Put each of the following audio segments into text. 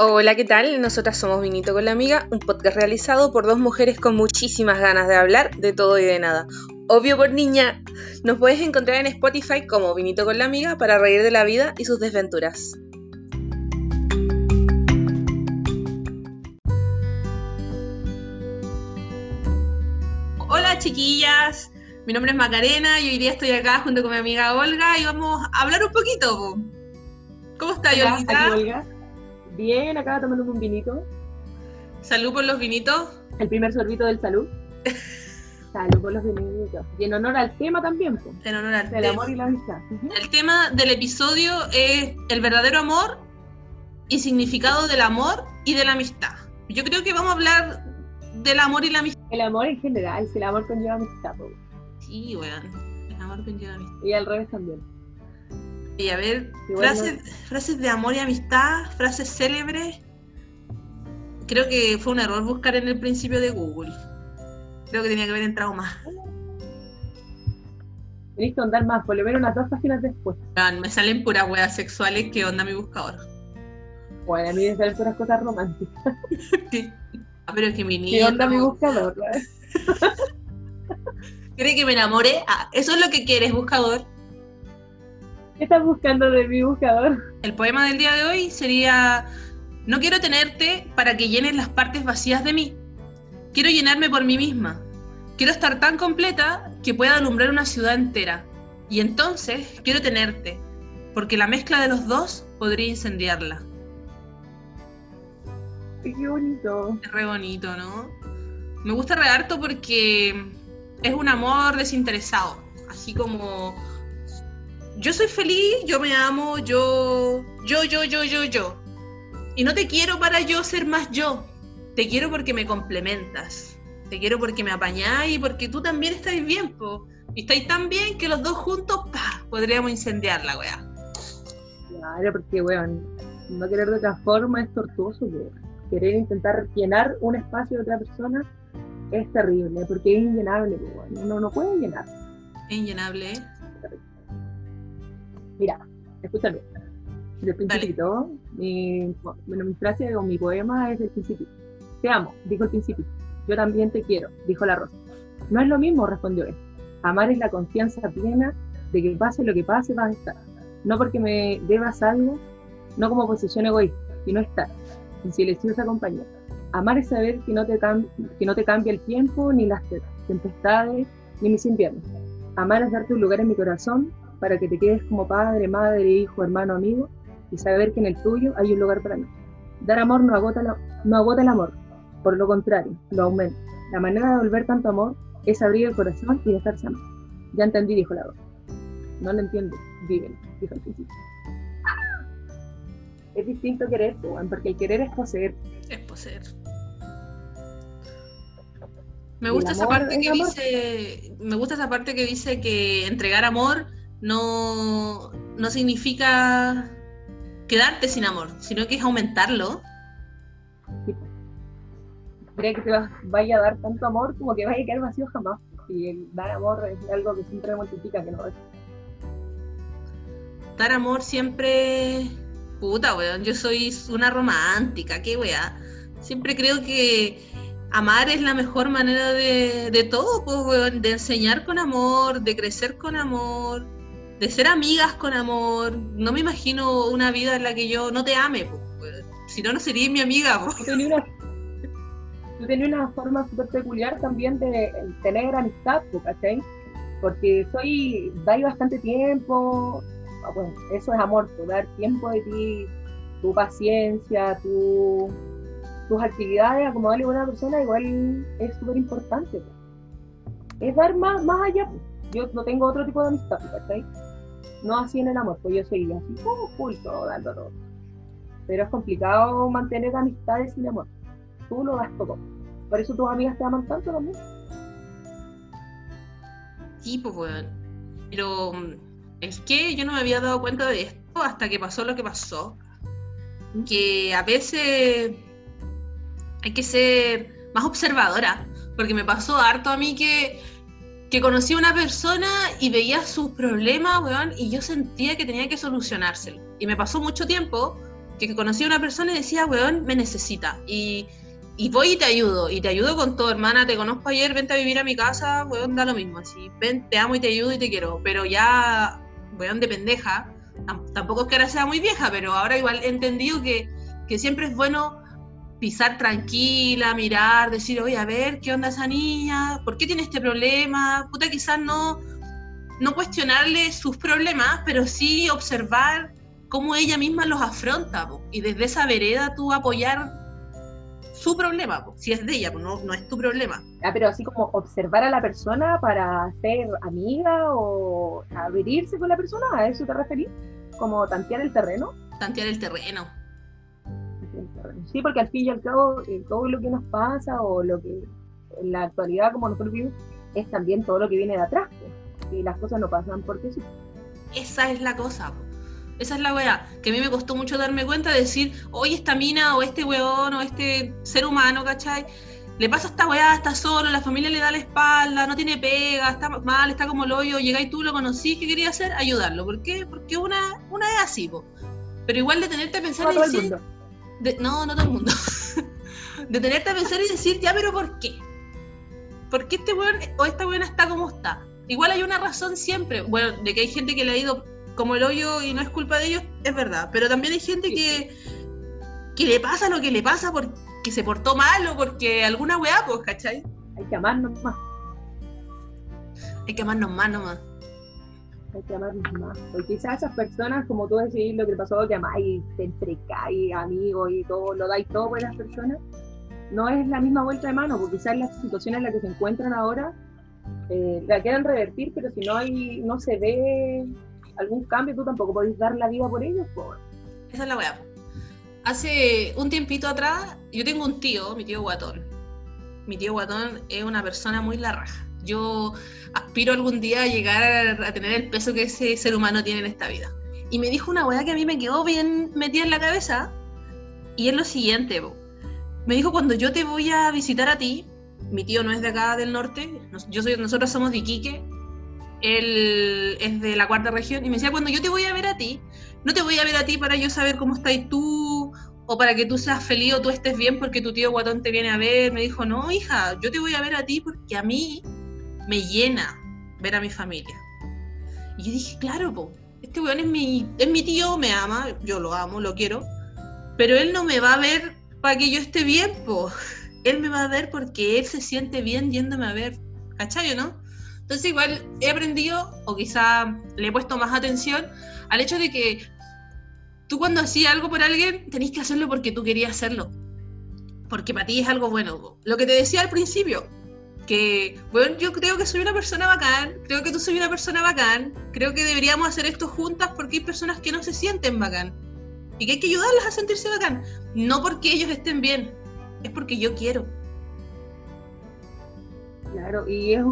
Hola, ¿qué tal? Nosotras somos Vinito con la Amiga, un podcast realizado por dos mujeres con muchísimas ganas de hablar de todo y de nada. Obvio por niña. Nos puedes encontrar en Spotify como Vinito con la Amiga para reír de la vida y sus desventuras. Hola chiquillas, mi nombre es Macarena y hoy día estoy acá junto con mi amiga Olga y vamos a hablar un poquito. po. ¿Cómo está Hola, Olga. Bien, acá tomando un vinito. Salud por los vinitos. El primer sorbito del salud. Salud por los vinitos. Y en honor al tema también, pues, En honor al tema. amor y la amistad. El tema del episodio es el verdadero amor y significado del amor y de la amistad. Yo creo que vamos a hablar del amor y la amistad. El amor en general, si el amor conlleva amistad, pues. Sí, weón. El amor conlleva amistad. y al revés también. Y a ver, frases, frases de amor y amistad, frases célebres. Creo que fue un error buscar en el principio de Google. Creo que tenía que haber entrado más. Tenéis que andar más, por lo menos unas dos páginas después. Me salen puras weas sexuales que onda mi buscador. Bueno, a mí me salen puras cosas románticas. Sí. Ah, pero es que mi ¿Qué niña. onda mi buscador? ¿Cree que me enamoré? Ah, eso es lo que quieres, buscador. ¿Qué estás buscando de mi buscador? El poema del día de hoy sería, no quiero tenerte para que llenes las partes vacías de mí. Quiero llenarme por mí misma. Quiero estar tan completa que pueda alumbrar una ciudad entera. Y entonces quiero tenerte, porque la mezcla de los dos podría incendiarla. Qué bonito. Es re bonito, ¿no? Me gusta re harto porque es un amor desinteresado. Así como yo soy feliz, yo me amo, yo, yo, yo, yo, yo, yo. Y no te quiero para yo ser más yo. Te quiero porque me complementas. Te quiero porque me apañáis y porque tú también estáis bien, po. Y estáis tan bien que los dos juntos, pa, podríamos incendiar la weá. Claro, porque, weón, no querer de otra forma es tortuoso, weón. Querer intentar llenar un espacio de otra persona es terrible, porque es inllenable, weón. Uno no puede llenar. Es inllenable, ¿eh? Mira, escúchame. Del principito, mi, bueno, mi frase o mi poema es del principio. Te amo, dijo el principio. Yo también te quiero, dijo la rosa. No es lo mismo, respondió él. Amar es la confianza plena de que pase lo que pase, vas a estar. No porque me debas algo, no como posesión egoísta, sino estar, en silenciosa compañía. Amar es saber que no te, que no te cambia el tiempo, ni las te- tempestades, ni mis inviernos. Amar es darte un lugar en mi corazón para que te quedes como padre, madre, hijo, hermano, amigo, y saber que en el tuyo hay un lugar para mí. Dar amor no agota, la- no agota el amor, por lo contrario, lo aumenta. La manera de volver tanto amor es abrir el corazón y dejarse amar. Ya entendí, dijo la otra. No lo entiendo, vívelo, dijo el principio. Es distinto querer, weón, porque el querer es poseer. Es poseer. Me gusta esa parte que amor. dice, me gusta esa parte que dice que entregar amor no, no significa quedarte sin amor, sino que es aumentarlo. Cree que te va- vaya a dar tanto amor como que vaya a quedar vacío jamás. Y el dar amor es algo que siempre multiplica, que no es. Dar amor siempre, puta weón, yo soy una romántica, qué weá. Siempre creo que amar es la mejor manera de, de todo, pues, weón, de enseñar con amor, de crecer con amor, de ser amigas con amor. No me imagino una vida en la que yo no te ame, si no, no serías mi amiga. pues. Tú tenías una, forma súper peculiar también de tener amistad, ¿cachai? Porque soy, dais bastante tiempo, ah, bueno, eso es amor, dar tiempo de ti, tu paciencia, tu, tus actividades, acomodarle a una persona, igual es súper importante. Es dar más, más allá. Yo no tengo otro tipo de amistad, ¿cachai? No así en el amor, pues yo soy así, como full, todo, dando todo. Pero es complicado mantener amistades sin amor. Tú lo das todo. Por eso tus amigas te aman tanto también. Sí, pues, weón. Pero mm, es que yo no me había dado cuenta de esto hasta que pasó lo que pasó. Que a veces hay que ser más observadora. Porque me pasó harto a mí que, que conocí a una persona y veía sus problemas, weón, y yo sentía que tenía que solucionárselo. Y me pasó mucho tiempo que conocí a una persona y decía, weón, me necesita. Y, y voy y te ayudo, y te ayudo con todo, hermana, te conozco ayer, vente a vivir a mi casa, weón, da lo mismo, así, ven, te amo y te ayudo y te quiero, pero ya, weón, de pendeja, tampoco es que ahora sea muy vieja, pero ahora igual he entendido que, que siempre es bueno pisar tranquila, mirar, decir, oye, a ver, ¿qué onda esa niña? ¿Por qué tiene este problema? Puta, quizás no, no cuestionarle sus problemas, pero sí observar cómo ella misma los afronta, y desde esa vereda tú apoyar su problema, si es de ella, no, no es tu problema. Ah, pero así como observar a la persona para ser amiga o abrirse con la persona, ¿a eso te referís? ¿Como tantear el terreno? Tantear el terreno. Sí, porque al fin y al cabo, eh, todo lo que nos pasa o lo que en la actualidad, como nosotros vivimos, es también todo lo que viene de atrás. Y las cosas no pasan porque sí. Esa es la cosa. Esa es la weá, que a mí me costó mucho darme cuenta de decir, oye, esta mina o este weón o este ser humano, ¿cachai? Le pasa esta weá, está solo, la familia le da la espalda, no tiene pega, está mal, está como el hoyo, llegáis tú, lo conocí, ¿qué quería hacer? Ayudarlo. ¿Por qué? Porque una, una es así, po. Pero igual de tenerte a pensar y decir... no, no todo el mundo. de tenerte a pensar y decir, ya, pero ¿por qué? ¿Por qué este weón o esta weona está como está? Igual hay una razón siempre, bueno, de que hay gente que le ha ido como el hoyo y no es culpa de ellos, es verdad. Pero también hay gente que, que le pasa lo que le pasa porque se portó mal o porque alguna weá, pues, ¿cachai? Hay que amarnos más. Hay que amarnos más nomás. Hay que amarnos más. Porque quizás esas personas, como tú decís, lo que pasó, que amáis, te entrecáis, amigos y todo, lo dais todo por las personas, no es la misma vuelta de mano, porque quizás las situaciones en las que se encuentran ahora eh, la quieren revertir, pero si no hay, no se ve algún cambio, tú tampoco podés dar la vida por ellos. Por... Esa es la weá. Hace un tiempito atrás, yo tengo un tío, mi tío Guatón. Mi tío Guatón es una persona muy la raja. Yo aspiro algún día a llegar a tener el peso que ese ser humano tiene en esta vida. Y me dijo una weá que a mí me quedó bien metida en la cabeza. Y es lo siguiente, me dijo cuando yo te voy a visitar a ti, mi tío no es de acá del norte, yo soy, nosotros somos de Iquique, él es de la cuarta región, y me decía, cuando yo te voy a ver a ti, no te voy a ver a ti para yo saber cómo estás tú, o para que tú seas feliz o tú estés bien porque tu tío guatón te viene a ver. Me dijo, no, hija, yo te voy a ver a ti porque a mí me llena ver a mi familia. Y yo dije, claro, po, este weón es mi, es mi tío, me ama, yo lo amo, lo quiero, pero él no me va a ver para que yo esté bien, po. Él me va a ver porque él se siente bien yéndome a ver. ¿Cachai, no? Entonces igual he aprendido, o quizá le he puesto más atención, al hecho de que tú cuando hacías algo por alguien, tenés que hacerlo porque tú querías hacerlo. Porque para ti es algo bueno. Lo que te decía al principio, que, bueno, yo creo que soy una persona bacán, creo que tú soy una persona bacán, creo que deberíamos hacer esto juntas porque hay personas que no se sienten bacán. Y que hay que ayudarlas a sentirse bacán. No porque ellos estén bien, es porque yo quiero. Claro, y es,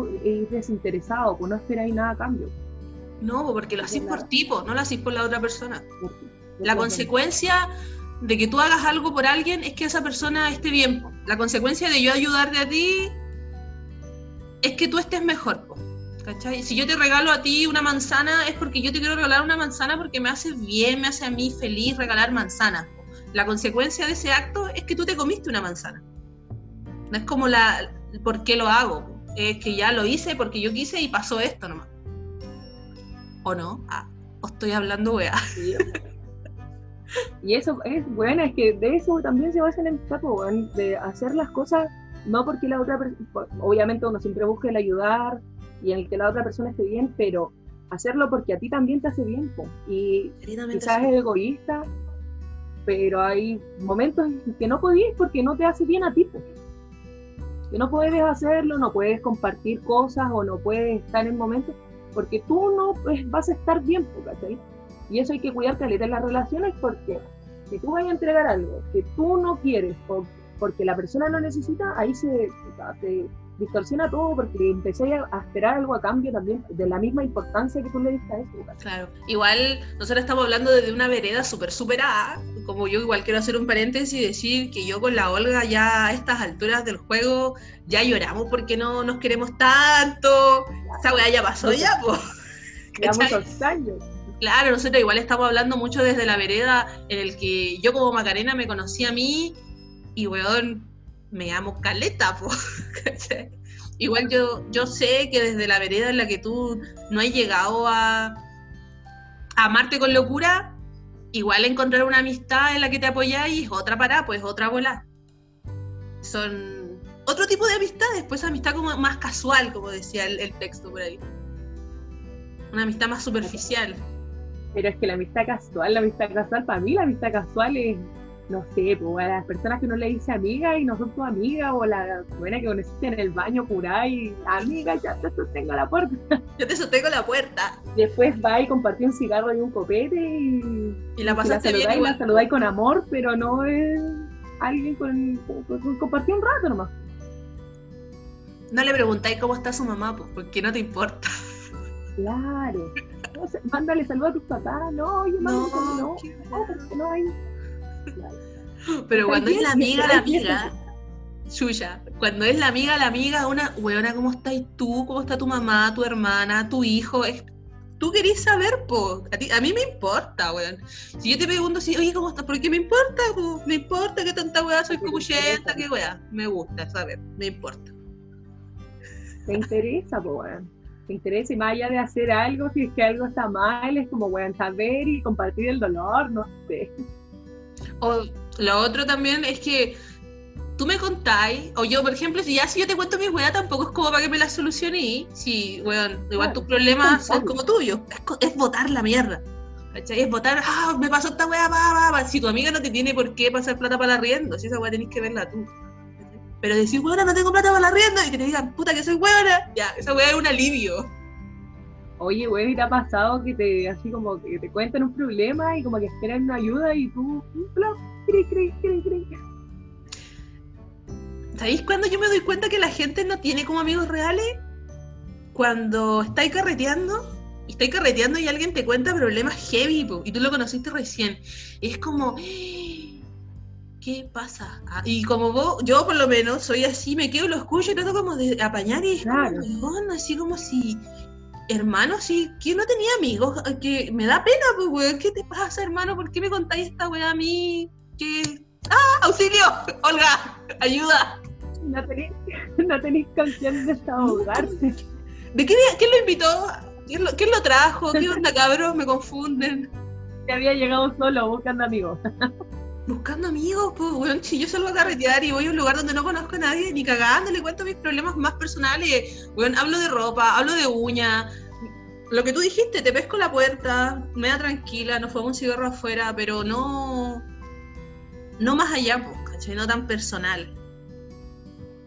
desinteresado, pues no esperáis nada a cambio. No, pues porque lo haces por tipo, no lo haces por la otra persona. La consecuencia de que tú hagas algo por alguien es que esa persona esté bien. La consecuencia de yo ayudarte a ti es que tú estés mejor. ¿cachai? Si yo te regalo a ti una manzana es porque yo te quiero regalar una manzana porque me hace bien, me hace a mí feliz regalar manzanas. La consecuencia de ese acto es que tú te comiste una manzana. No es como la, por qué lo hago. Es que ya lo hice porque yo quise y pasó esto nomás. ¿O no? Ah, o estoy hablando weá. y eso es bueno, es que de eso también se basa el tapo, de hacer las cosas no porque la otra persona, obviamente uno siempre busca el ayudar y en el que la otra persona esté bien, pero hacerlo porque a ti también te hace bien, y quizás es egoísta, pero hay momentos en que no podías porque no te hace bien a ti que no puedes hacerlo, no puedes compartir cosas o no puedes estar en momentos, porque tú no pues, vas a estar bien, ¿cachai? Y eso hay que cuidar caleta en las relaciones porque si tú vas a entregar algo que tú no quieres porque la persona lo necesita, ahí se, se distorsiona todo porque empecé a esperar algo a cambio también de la misma importancia que tú le diste a eso. Claro, igual nosotros estamos hablando desde una vereda súper superada, como yo igual quiero hacer un paréntesis y decir que yo con la Olga ya a estas alturas del juego ya lloramos porque no nos queremos tanto, esa weá ya pasó ya, pues. Muchos años. Claro, nosotros igual estamos hablando mucho desde la vereda en el que yo como Macarena me conocí a mí y weón, me amo caleta, po. Igual yo, yo sé que desde la vereda en la que tú no has llegado a, amarte con locura, igual encontrar una amistad en la que te apoyáis otra para, pues otra bola. Son otro tipo de amistades, pues amistad como más casual, como decía el, el texto por ahí. Una amistad más superficial. Pero es que la amistad casual, la amistad casual, para mí la amistad casual es no sé, pues a las personas que uno le dice amiga y no son tu amiga, o la buena que conociste en el baño curá y amiga, ya te sostengo la puerta. Yo te sostengo la puerta. Después va y compartió un cigarro y un copete y, y la pasaste y la saludáis, la saludáis con amor, pero no es alguien con, con, con- compartió un rato nomás. No le preguntáis cómo está su mamá, pues, porque no te importa. Claro. No mándale saludos a tus papás, no, oye, mándale no, qué no, porque no hay. Pero cuando es la amiga, la amiga, suya, cuando es la amiga, la amiga, una, weona, ¿cómo estás tú? ¿Cómo está tu mamá, tu hermana, tu hijo? Es, tú querés saber, po. A, ti- a mí me importa, weón. Si yo te pregunto, si, oye, ¿cómo estás? ¿Por qué me importa? po? Me importa que tanta weá soy te copuchenta, qué weá. Me gusta saber, me importa. te interesa, pues, weón. Te interesa y más allá de hacer algo, si es que algo está mal, es como, weón, saber y compartir el dolor, no sé. O lo otro también es que tú me contáis, o yo, por ejemplo, si ya si yo te cuento mis weas, tampoco es como para que me las soluciones. Si, weón, igual tus problemas son como tuyos. Es, es votar la mierda. ¿Cachai? Es votar, ah, me pasó esta wea, pa, pa. Si tu amiga no te tiene por qué pasar plata para la rienda, si esa wea tenés que verla tú. ¿cachai? Pero decir, weona, no tengo plata para la rienda, y que te digan, puta, que soy weona, ya, esa wea es un alivio. Oye, weón, ¿y te ha pasado que te, así como, que te cuentan un problema y como que esperan una ayuda y tú, cri, cri, cri, cri. ¿Sabéis cuándo yo me doy cuenta que la gente no tiene como amigos reales? Cuando estáis carreteando, y estáis carreteando y alguien te cuenta problemas heavy, po, y tú lo conociste recién. Y es como, ¿qué pasa? Ah, y como vos, yo por lo menos soy así, me quedo, lo escucho y trato como de apañar y es Claro. como, así como si, hermano, si, que no tenía amigos, que me da pena, pues, weón, ¿qué te pasa, hermano? ¿Por qué me contáis esta weá a mí? Que, ¡ah, auxilio! Olga, ayuda. No tenéis, no tenéis con quién desahogarte. ¿De qué, quién lo invitó? ¿Quién lo, quién lo trajo? ¿Qué onda, cabros? Me confunden. Te había llegado solo buscando amigos. Buscando amigos, pues, weón, si yo salgo a carretear y voy a un lugar donde no conozco a nadie, ni cagando, le cuento mis problemas más personales. Weón, hablo de ropa, hablo de uña. Lo que tú dijiste, te pesco la puerta, me da tranquila, nos fuimos un cigarro afuera, pero no. No más allá, pues, ¿cachai? No tan personal.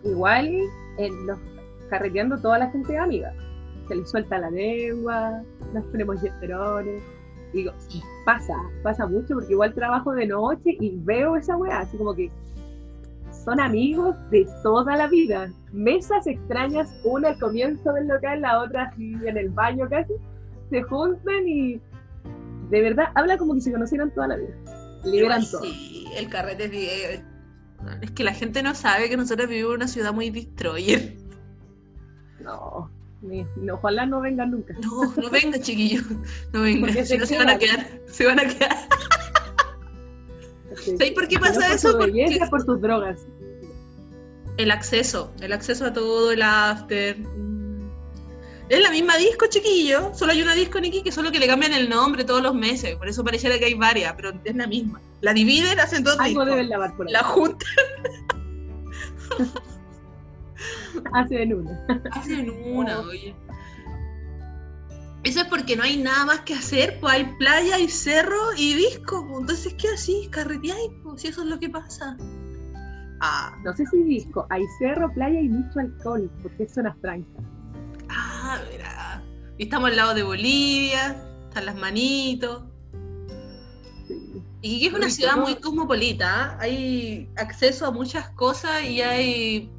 Igual, los, carreteando toda la gente amiga. Se les suelta la lengua, nos ponemos yeterones. Digo, pasa, pasa mucho porque igual trabajo de noche y veo esa weá, así como que son amigos de toda la vida. Mesas extrañas, una al comienzo del local, la otra así en el baño casi, se juntan y de verdad habla como que se conocieron toda la vida. Liberan todo. Sí, el carrete es bien- Es que la gente no sabe que nosotros vivimos en una ciudad muy destroyer. No, ojalá no vengan nunca. No, no venga, chiquillos. No venga. Porque se no se van a quedar. Se van a quedar. ¿Sabes por qué pasa por eso? su Porque por sus drogas. el acceso. El acceso a todo, el after. Es la misma disco, chiquillo. Solo hay una disco en Iquique, solo que le cambian el nombre todos los meses. Por eso pareciera que hay varias, pero es la misma. La dividen, hacen dos Algo discos. deben lavar por ahí. La juntan, Hacen una. hacen una, oye. Eso es porque no hay nada más que hacer, pues hay playa, hay cerro y disco. pues. Entonces, ¿qué así? ¿Carreteáis? Pues si eso es lo que pasa. Ah, No sé si disco. Hay cerro, playa y mucho alcohol, porque es zonas francas. ah, verá. Y estamos al lado de Bolivia, están las manitos. Sí. Y que es una ciudad muy cosmopolita. ¿ah? Hay acceso a muchas cosas y hay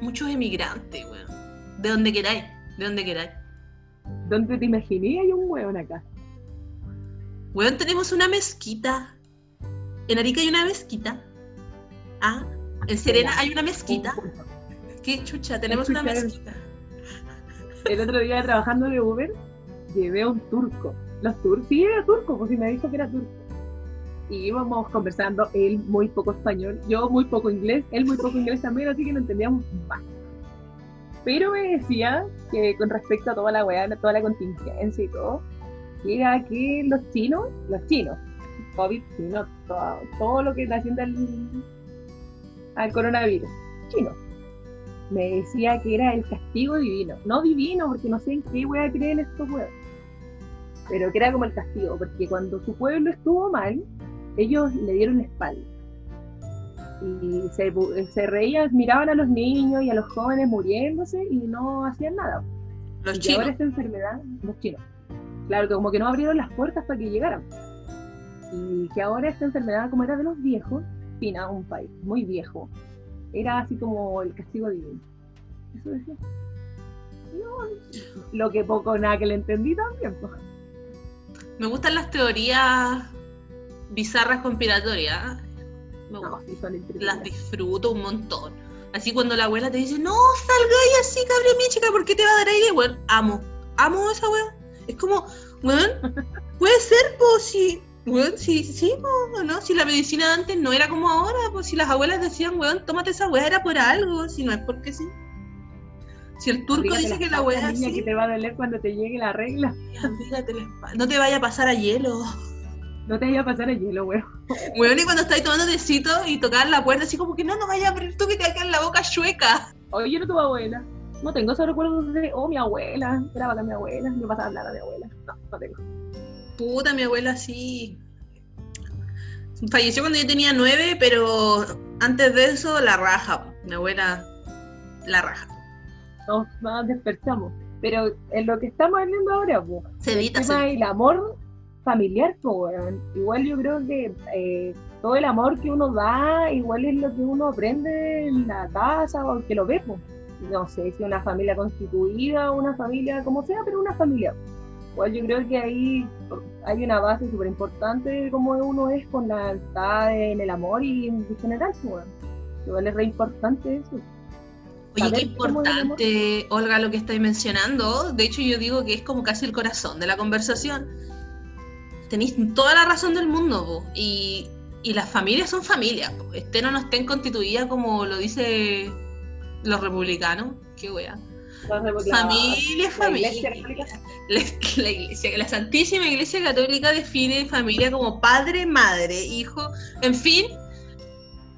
muchos emigrantes, weón. De donde queráis, de donde queráis. ¿Dónde te imaginé? Hay un hueón acá. Weón, tenemos una mezquita. En Arica hay una mezquita. Ah, en Serena hay una mezquita. Qué chucha, tenemos una mezquita. El otro día trabajando de Uber, llevé a un turco. Los turcos, sí, era turco, pues sí me dijo que era turco. Y íbamos conversando, él muy poco español, yo muy poco inglés, él muy poco inglés también, así que no entendíamos más. Pero me decía que con respecto a toda la weá, toda la contingencia y todo, que era que los chinos, los chinos, COVID, chino, todo, todo lo que le haciendo al, al coronavirus, chino, me decía que era el castigo divino. No divino, porque no sé en qué voy a creer estos pueblos. Pero que era como el castigo, porque cuando su pueblo estuvo mal, ellos le dieron la espalda. Y se, se reían, miraban a los niños y a los jóvenes muriéndose y no hacían nada. Los y chinos. ahora esta enfermedad, los chinos. Claro, que como que no abrieron las puertas para que llegaran. Y que ahora esta enfermedad, como era de los viejos, China, un país muy viejo, era así como el castigo divino. Eso decía. No, lo que poco nada que le entendí también. pues. Me gustan las teorías bizarras conspiratorias. Me No, son Las disfruto un montón. Así cuando la abuela te dice, no, salgáis así, cabrón, mi chica, ¿por qué te va a dar aire? Bueno, amo. Amo esa wea. Es como, weón, puede ser, pues, si, weón, si, sí, po, ¿no? Si la medicina antes no era como ahora, pues, si las abuelas decían, weón, tómate esa wea, era por algo, si no es porque sí. Si el turco dice que la wea niña, sí, que te va a doler cuando te llegue la regla. no te vaya a pasar a hielo. No te vaya a pasar el hielo, weón. Weón, y cuando estáis tomando tecito y tocar la puerta, así como que no, no vaya a abrir tú que te va a quedar la boca chueca. Oye, yo no tuve abuela. No tengo esos recuerdos de, oh, mi abuela. Era bacán mi abuela. Yo pasaba a hablar a mi abuela. No, no tengo. Puta, mi abuela sí. Falleció cuando yo tenía nueve, pero antes de eso, la raja. Mi abuela, la raja. Nos, nos dispersamos. Pero en lo que estamos hablando ahora, pues, Se el tema del amor familiar, pues. Igual yo creo que eh, todo el amor que uno da, igual es lo que uno aprende en la casa o que lo ve, pues. No sé si una familia constituida o una familia como sea, pero una familia. Igual yo creo que ahí hay una base súper importante de cómo uno es con la amistad, en el amor y en general, pues. Igual es re importante eso. Oye, qué importante, Olga, lo que estáis mencionando. De hecho, yo digo que es como casi el corazón de la conversación. Tenéis toda la razón del mundo, po. Y, y las familias son familias, po. estén o no estén constituidas como lo dice los republicanos. Qué wea. Familia, la familia. Iglesia La, la iglesia, la Santísima Iglesia Católica define familia como padre, madre, hijo, en fin.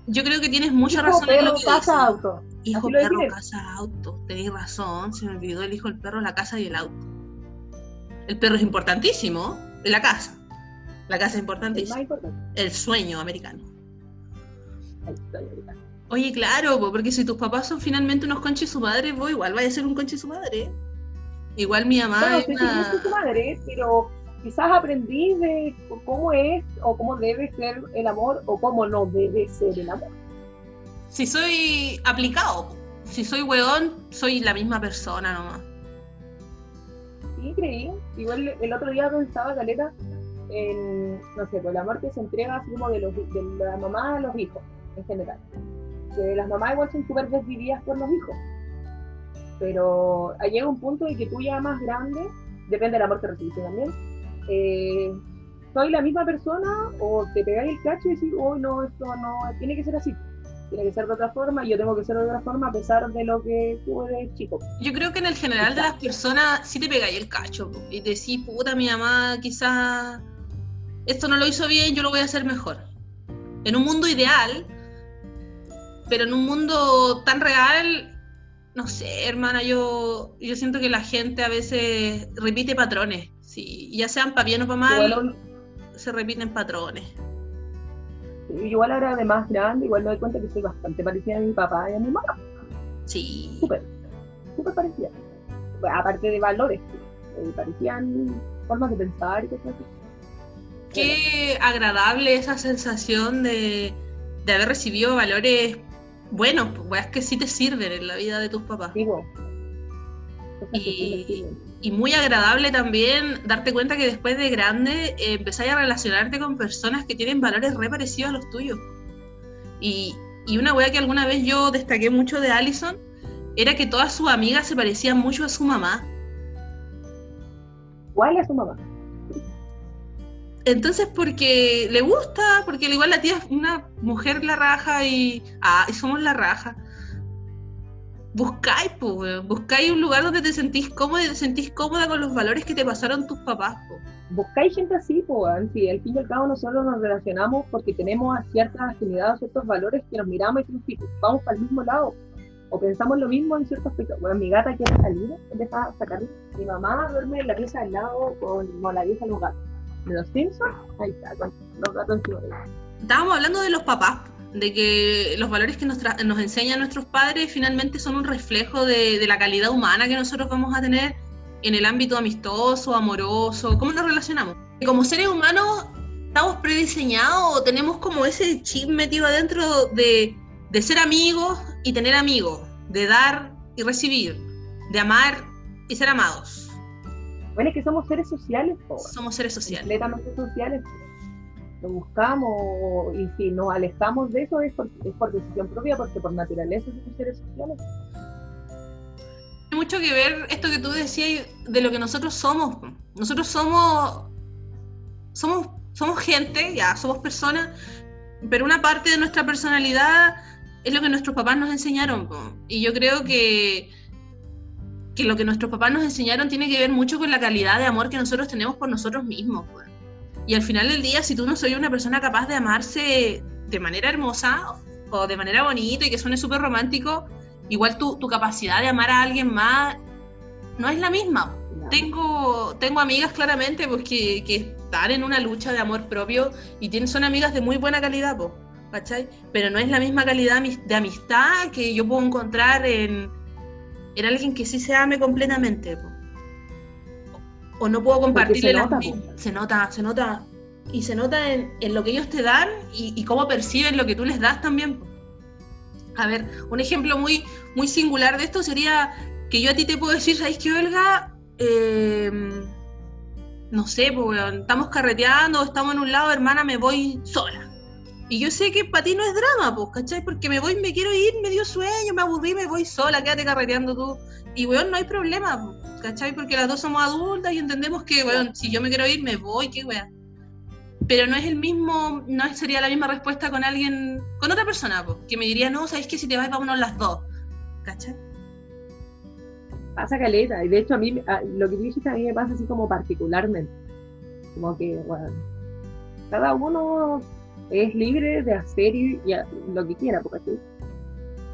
Yo creo que tienes mucha Hijo, razón en lo que casa, dices. auto. Hijo, perro, casa, auto. Tenéis razón, se me olvidó el hijo, el perro, la casa y el auto. El perro es importantísimo, la casa. La casa es El más importantísima. importante. El sueño americano. Está, ahorita. Oye, claro, po, porque si tus papás son finalmente unos conches su madre, vos igual vaya a ser un conche su madre. Igual mi mamá Bueno, no es sé si una- tu madre, pero quizás aprendí de cómo es o cómo debe ser el amor o cómo no debe ser el amor. Si soy aplicado, si soy weón, soy la misma persona nomás. Sí, creí. Igual el otro día pensaba, Caleta, en, no sé, pues el amor que se entrega así como de, los, de la mamá a los hijos, en general. Que las mamás igual son súper desvividas por los hijos. Pero llega un punto de que tú ya más grande, depende del amor que recibiste también, eh, soy la misma persona o te pegáis el cacho y decís, oh no, esto no, tiene que ser así. Tiene que ser de otra forma y yo tengo que ser de otra forma a pesar de lo que tuve de chico. Yo creo que en el general de las personas sí te pegáis el cacho y decís, puta, mi mamá quizás esto no lo hizo bien, yo lo voy a hacer mejor. En un mundo ideal, pero en un mundo tan real, no sé, hermana, yo, yo siento que la gente a veces repite patrones, sí, ya sean para bien o para mal, Igual, se repiten patrones. igual ahora de más grande, igual me doy cuenta que soy bastante parecida a mi papá y a mi mamá. Sí. Súper, súper parecida. Aparte de valores, eh, parecían formas de pensar y cosas así. Qué agradable esa sensación de, de haber recibido valores buenos, pues, que sí te sirven en la vida de tus papás. Sí Y- muy agradable también darte cuenta que después de grande eh, empezáis a relacionarte con personas que tienen valores re parecidos a los tuyos. Y, y una wea que alguna vez yo destaqué mucho de Allison era que todas sus amigas se parecían mucho a su mamá. ¿Cuál es su mamá? Entonces porque le gusta, porque al igual la tía es una mujer la raja y, ah, y somos la raja. Buscáis, pues, buscáis un lugar donde te sentís cómoda y te sentís cómoda con los valores que te pasaron tus papás. Po. Buscáis gente así, pues, si al fin y al cabo nosotros nos relacionamos porque tenemos ciertas afinidades, ciertos valores que nos miramos y decimos, vamos para el mismo lado o pensamos lo mismo en ciertos aspectos. Bueno, mi gata quiere salir, empieza a sacar. Mi mamá duerme en la pieza al lado con, la vieja de los gatos. De los Simpsons, ahí está, con los gatos Estábamos hablando de los papás, de que los valores que nos, nos enseñan nuestros padres finalmente son un reflejo de, la calidad humana que nosotros vamos a tener en el ámbito amistoso, amoroso, cómo nos relacionamos. Como seres humanos estamos prediseñados o tenemos como ese chip metido adentro de, de ser amigos y tener amigos, de dar y recibir, de amar y ser amados. Bueno, es que somos seres sociales. Somos seres sociales. Completamente sociales. Lo buscamos y si nos alejamos de eso es por, es por decisión propia, porque por naturaleza somos seres sociales. Tiene mucho que ver esto que tú decías de lo que nosotros somos. Nosotros somos, somos, somos gente, ya, somos personas, pero una parte de nuestra personalidad es lo que nuestros papás nos enseñaron. Y yo creo que, que lo que nuestros papás nos enseñaron tiene que ver mucho con la calidad de amor que nosotros tenemos por nosotros mismos. Y al final del día, si tú no soy una persona capaz de amarse de manera hermosa o de manera bonita y que suene súper romántico, igual tu, tu, capacidad de amar a alguien más no es la misma. Tengo, tengo amigas claramente pues, que, que, están en una lucha de amor propio y tienen, son amigas de muy buena calidad. Pues. ¿cachai? Pero no es la misma calidad de amistad que yo puedo encontrar en, en alguien que sí se ame completamente. O no puedo compartirle se nota, se nota, se nota. Y se nota en, en lo que ellos te dan y, cómo perciben lo que tú les das también. A ver, un ejemplo muy, muy singular de esto sería que yo a ti te puedo decir, ¿sabes qué, Olga? Em, no sé, pues, estamos carreteando, estamos en un lado, hermana, me voy sola y yo sé que para ti no es drama, pues, ¿cachai? Porque me voy, me quiero ir, me dio sueño, me aburrí, me voy sola, quédate carreteando tú. Y, weón, no hay problema, ¿cachai? Porque las dos somos adultas y entendemos que, weón, si yo me quiero ir, me voy, qué weón. Pero no es el mismo, no sería la misma respuesta con alguien, con otra persona, pues, que me diría, no, ¿sabes qué? Si te vas, vámonos las dos, ¿cachai? Pasa caleta, y de hecho a mí, lo que tú dijiste a mí me pasa así como particularmente. Como que, bueno, cada uno es libre de hacer y, lo que quiera, porque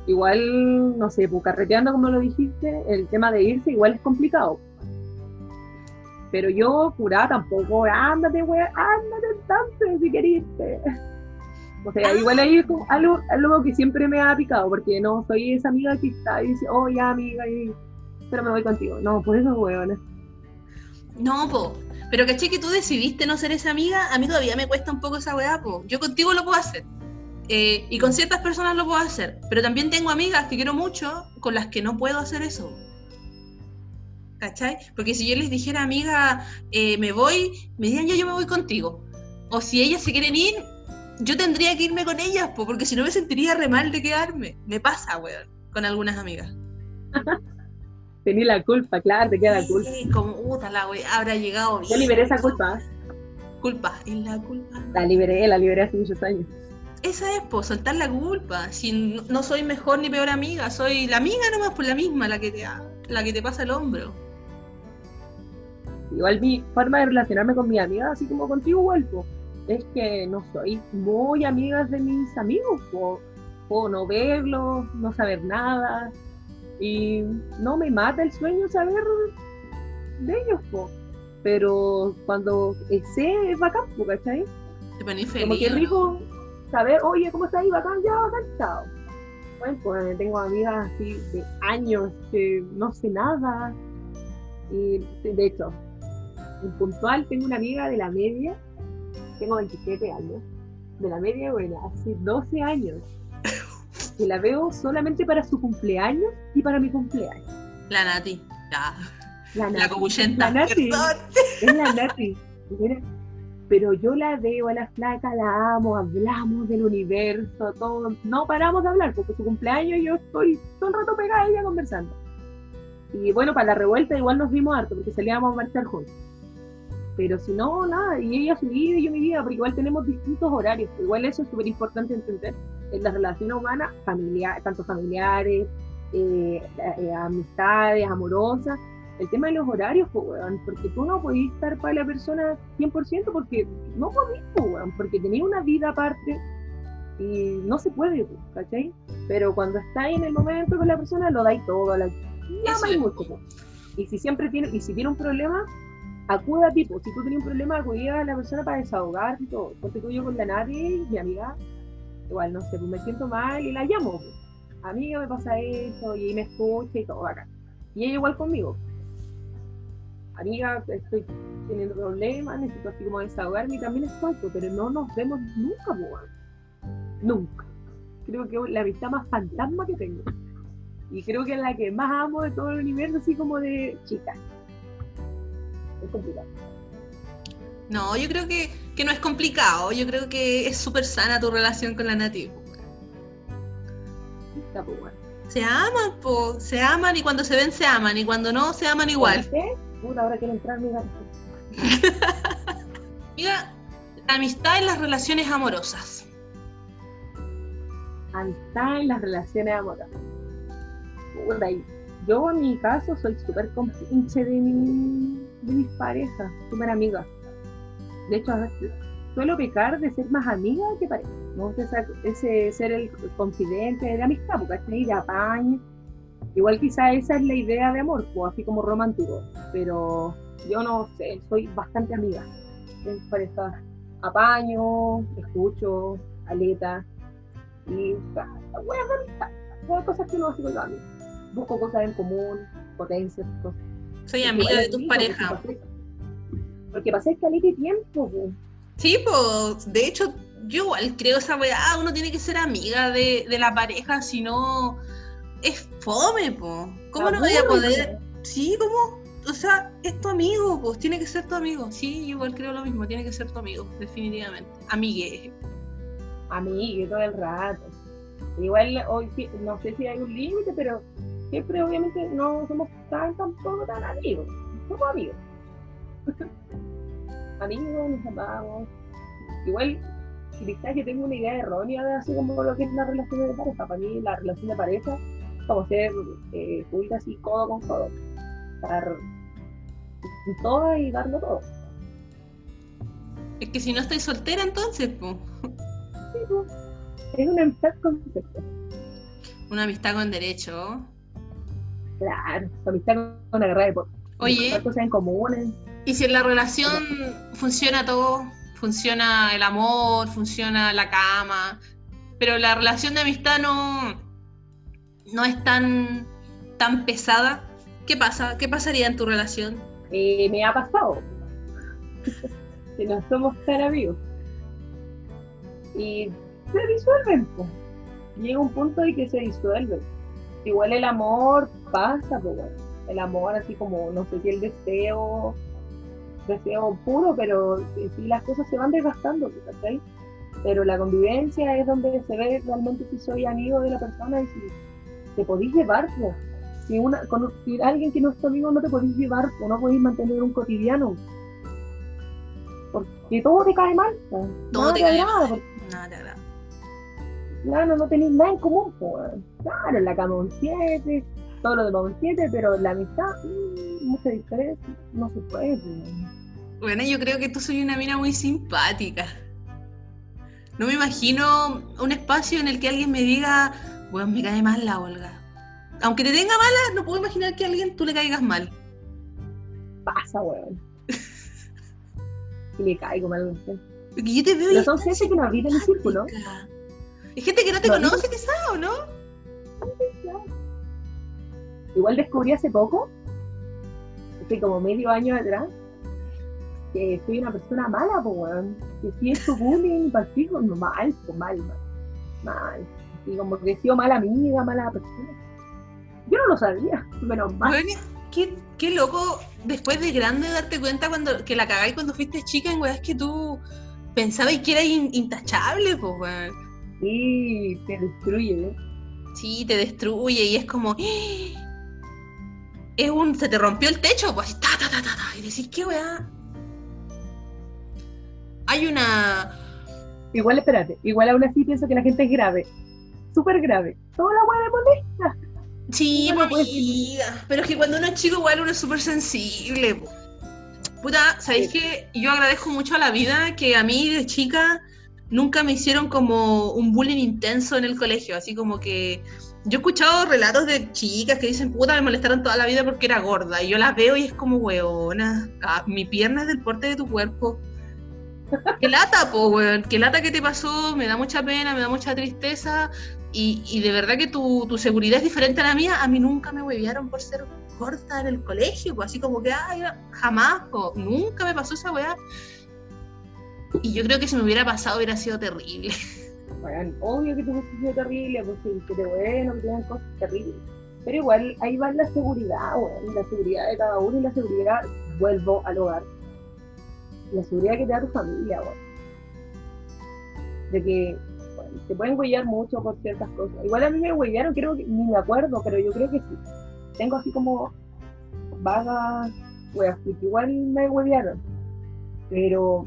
igual, no sé, pues carreteando como lo dijiste, el tema de irse igual es complicado. Pero yo, curada, tampoco, ándate, wea, ándate tanto si querés irte. O sea, ah. igual ahí es algo, algo que siempre me ha picado, porque no soy esa amiga que está y dice, oh, ya, amiga, y... pero me voy contigo. No, por eso, weón. No, po. Pero caché que tú decidiste no ser esa amiga, a mí todavía me cuesta un poco esa weá, po. Yo contigo lo puedo hacer. Eh, y con ciertas personas lo puedo hacer. Pero también tengo amigas que quiero mucho con las que no puedo hacer eso. ¿Cachai? Porque si yo les dijera, amiga, eh, me voy, me dirían yo, yo me voy contigo. O si ellas se quieren ir, yo tendría que irme con ellas, po, porque si no me sentiría re mal de quedarme. Me pasa, weón, con algunas amigas. Tenía la culpa, claro, te queda la culpa. Sí, como, puta, la wey, habrá llegado. Yo liberé esa culpa. Culpa, es la culpa. La liberé, la liberé hace muchos años. Esa es, pues, soltar la culpa. Si no soy mejor ni peor amiga, soy la amiga nomás por la misma, la que te, la que te pasa el hombro. Igual mi forma de relacionarme con mis amigas, así como contigo, vuelvo, es que no soy muy amiga de mis amigos. Puedo no verlos, no saber nada, y no me mata el sueño saber de ellos, pero cuando sé es bacán, ¿cachai? Te feliz. Como que rico saber, oye, ¿cómo está ahí? Bacán, ya, bacán, chao. Bueno, pues tengo amigas así de años que no sé nada. Y de hecho, en puntual tengo una amiga de la media, tengo 27 años, de la media, bueno, hace 12 años que la veo solamente para su cumpleaños y para mi cumpleaños. La Nati, ya. La, Nati. la La Nati. Es la Nati. Pero yo la veo a la flaca, la amo, hablamos del universo, todo. No paramos de hablar, porque su cumpleaños yo estoy todo el rato pegada a ella conversando. Y bueno, para la revuelta igual nos vimos harto, porque salíamos a marchar juntos. Pero si no, nada, y ella su vida y yo mi vida, porque igual tenemos distintos horarios. Igual eso es súper importante entender en las relaciones humanas, familiar, tanto familiares, eh, eh, amistades, amorosas. El tema de los horarios, pues, weón, porque tú no podés estar para la persona 100% porque no podés, pues, weón, porque tenés una vida aparte y no se puede, pues, ¿cachai? Pero cuando estáis en el momento con la persona, lo dais todo, la, y mucho. pues. Y si siempre tiene, y si tiene un problema, acude a ti, pues. si tú tienes un problema, acude a la persona para desahogarte y todo. Porque tú yo con la nadie, mi amiga, igual, no sé, pues me siento mal y la llamo, pues. Amiga, me pasa esto, y me escucha y todo, acá. Y ella igual conmigo. Amiga, estoy teniendo problemas, necesito así como desahogarme y también estoy, pues, pero no nos vemos nunca, pues. Nunca. Creo que es la amistad más fantasma que tengo. Y creo que es la que más amo de todo el universo, así como de chica. Es complicado. No, yo creo que, que no es complicado. Yo creo que es súper sana tu relación con la Nati. Se aman, po. Se aman y cuando se ven se aman y cuando no se aman igual. ¿Qué? Puta, ahora quiero entrar, mira. Mira, la amistad en las relaciones amorosas. Amistad en las relaciones amorosas. Puta, yo en mi caso soy súper compinche de, mi, de mis parejas, súper amiga. De hecho, a veces suelo pecar de ser más amiga que pareja. Me gusta esa- ese ser el confidente de la amistad, porque ahí de apaño. Igual quizá esa es la idea de amor, pues, así como romántico. Pero yo no sé, soy bastante amiga mis parejas. Apaño, escucho, aleta. Y ah, weas de amistad. Weas, cosas que no hace con los amigos. Busco cosas en común, potencias, cosas. Soy amiga de tus parejas. Porque pasé caleta de tiempo, pues. Sí, pues, de hecho, yo igual creo esa weá, uno tiene que ser amiga de, de la pareja, si no es fome, po. ¿Cómo no voy a poder? Sí, ¿cómo? O sea, es tu amigo, pues, tiene que ser tu amigo. Sí, yo igual creo lo mismo, tiene que ser tu amigo, definitivamente. Amigue. amigo todo el rato. Igual hoy sí- no sé si hay un límite, pero siempre obviamente no somos tan tampoco tan amigos. Somos amigos. amigos, nos amamos. Igual, quizás que tengo una idea errónea de así como lo que es la relación de pareja. Para mí la relación de pareja es como ser eh, así codo con codo. Estar en todo y darlo todo. Es que si no estoy soltera, entonces, pues, Sí, pues, Es una amistad concepto. una amistad con derecho. Claro, amistad con una guerra de por Oye, cosas en comunes. Y si en la relación funciona todo, funciona el amor, funciona la cama, pero la relación de amistad no, no es tan, tan pesada, ¿qué pasa? ¿Qué pasaría en tu relación? Eh, me ha pasado que no somos tan amigos. Y se disuelven, pues. Llega un punto en que se disuelven. Igual el amor pasa, pues bueno. El amor así como, no sé si el deseo, deseo puro, pero eh, sí las cosas se van desgastando, ¿cachai? Pero la convivencia es donde se ve realmente si soy amigo de la persona y si te podéis llevar, pues. Si, una, con, si alguien que no es tu amigo no te podéis llevar o no podéis mantener un cotidiano. Porque todo te cae mal. pues. Todo Nada te cae mal. porque, Nada, te agrada. Claro, no tenéis nada en común. pues. Claro, en la cama un 7, todo lo demás un 7, pero la amistad, mm, mucha diferencia, no se puede. pues. Bueno, yo creo que tú soy una mina muy simpática. No me imagino un espacio en el que alguien me diga, bueno, me cae mal la Olga. Aunque te tenga mala, no puedo imaginar que a alguien tú le caigas mal. Pasa, weón. Y le caigo mal. Porque yo te veo y son gente que no habita en mi círculo. Es gente que no te No, conoce, quizás, ¿o no? Igual descubrí hace poco, hace como medio año atrás, que soy una persona mala, pues, weón. Que si es su bullying, partido, mal, pues, mal, mal, mal. Y como que he sido mala amiga, mala persona. Yo no lo sabía, menos mal. Bueno, qué, qué loco después de grande darte cuenta cuando que la cagáis cuando fuiste chica en weas que tú pensabas que eras in- intachable, pues, weón. Sí, te destruye, ¿eh? Sí, te destruye y es como. ¡ah! Es un. Se te rompió el techo, pues así, ta, ta, ta, ta, ta. Y decís, ¿qué weá? hay una... Igual, espérate, igual aún así pienso que la gente es grave, súper grave. Toda la weá me molesta. Sí, No amiga, pero es que cuando uno es chico igual uno es súper sensible. po. Puta, ¿sabéis Sí. que Yo agradezco mucho a la vida que a mí de chica nunca me hicieron como un bullying intenso en el colegio, así como que yo he escuchado relatos de chicas que dicen, puta, me molestaron toda la vida porque era gorda, y yo las veo y es como, weona, ah, mi pierna es del porte de tu cuerpo. Qué lata, po, weón, qué lata que te pasó, me da mucha pena, me da mucha tristeza, y, y de verdad que tu, tu seguridad es diferente a la mía, a mí nunca me huevearon por ser corta en el colegio, pues así como que, ay, jamás, po, nunca me pasó esa weá. Y yo creo que si me hubiera pasado hubiera sido terrible. Obvio que tu hubiese sido terrible, pues sí, que te bueno, que te dan cosas terribles. Pero igual, ahí va la seguridad, weón, la seguridad de cada uno y la seguridad, vuelvo al hogar. La seguridad que te da tu familia, weón. De que bueno, te pueden huellar mucho por ciertas cosas. Igual a mí me huellaron, creo que ni me acuerdo, pero yo creo que sí. Tengo así como vagas weas, igual me huevearon. Pero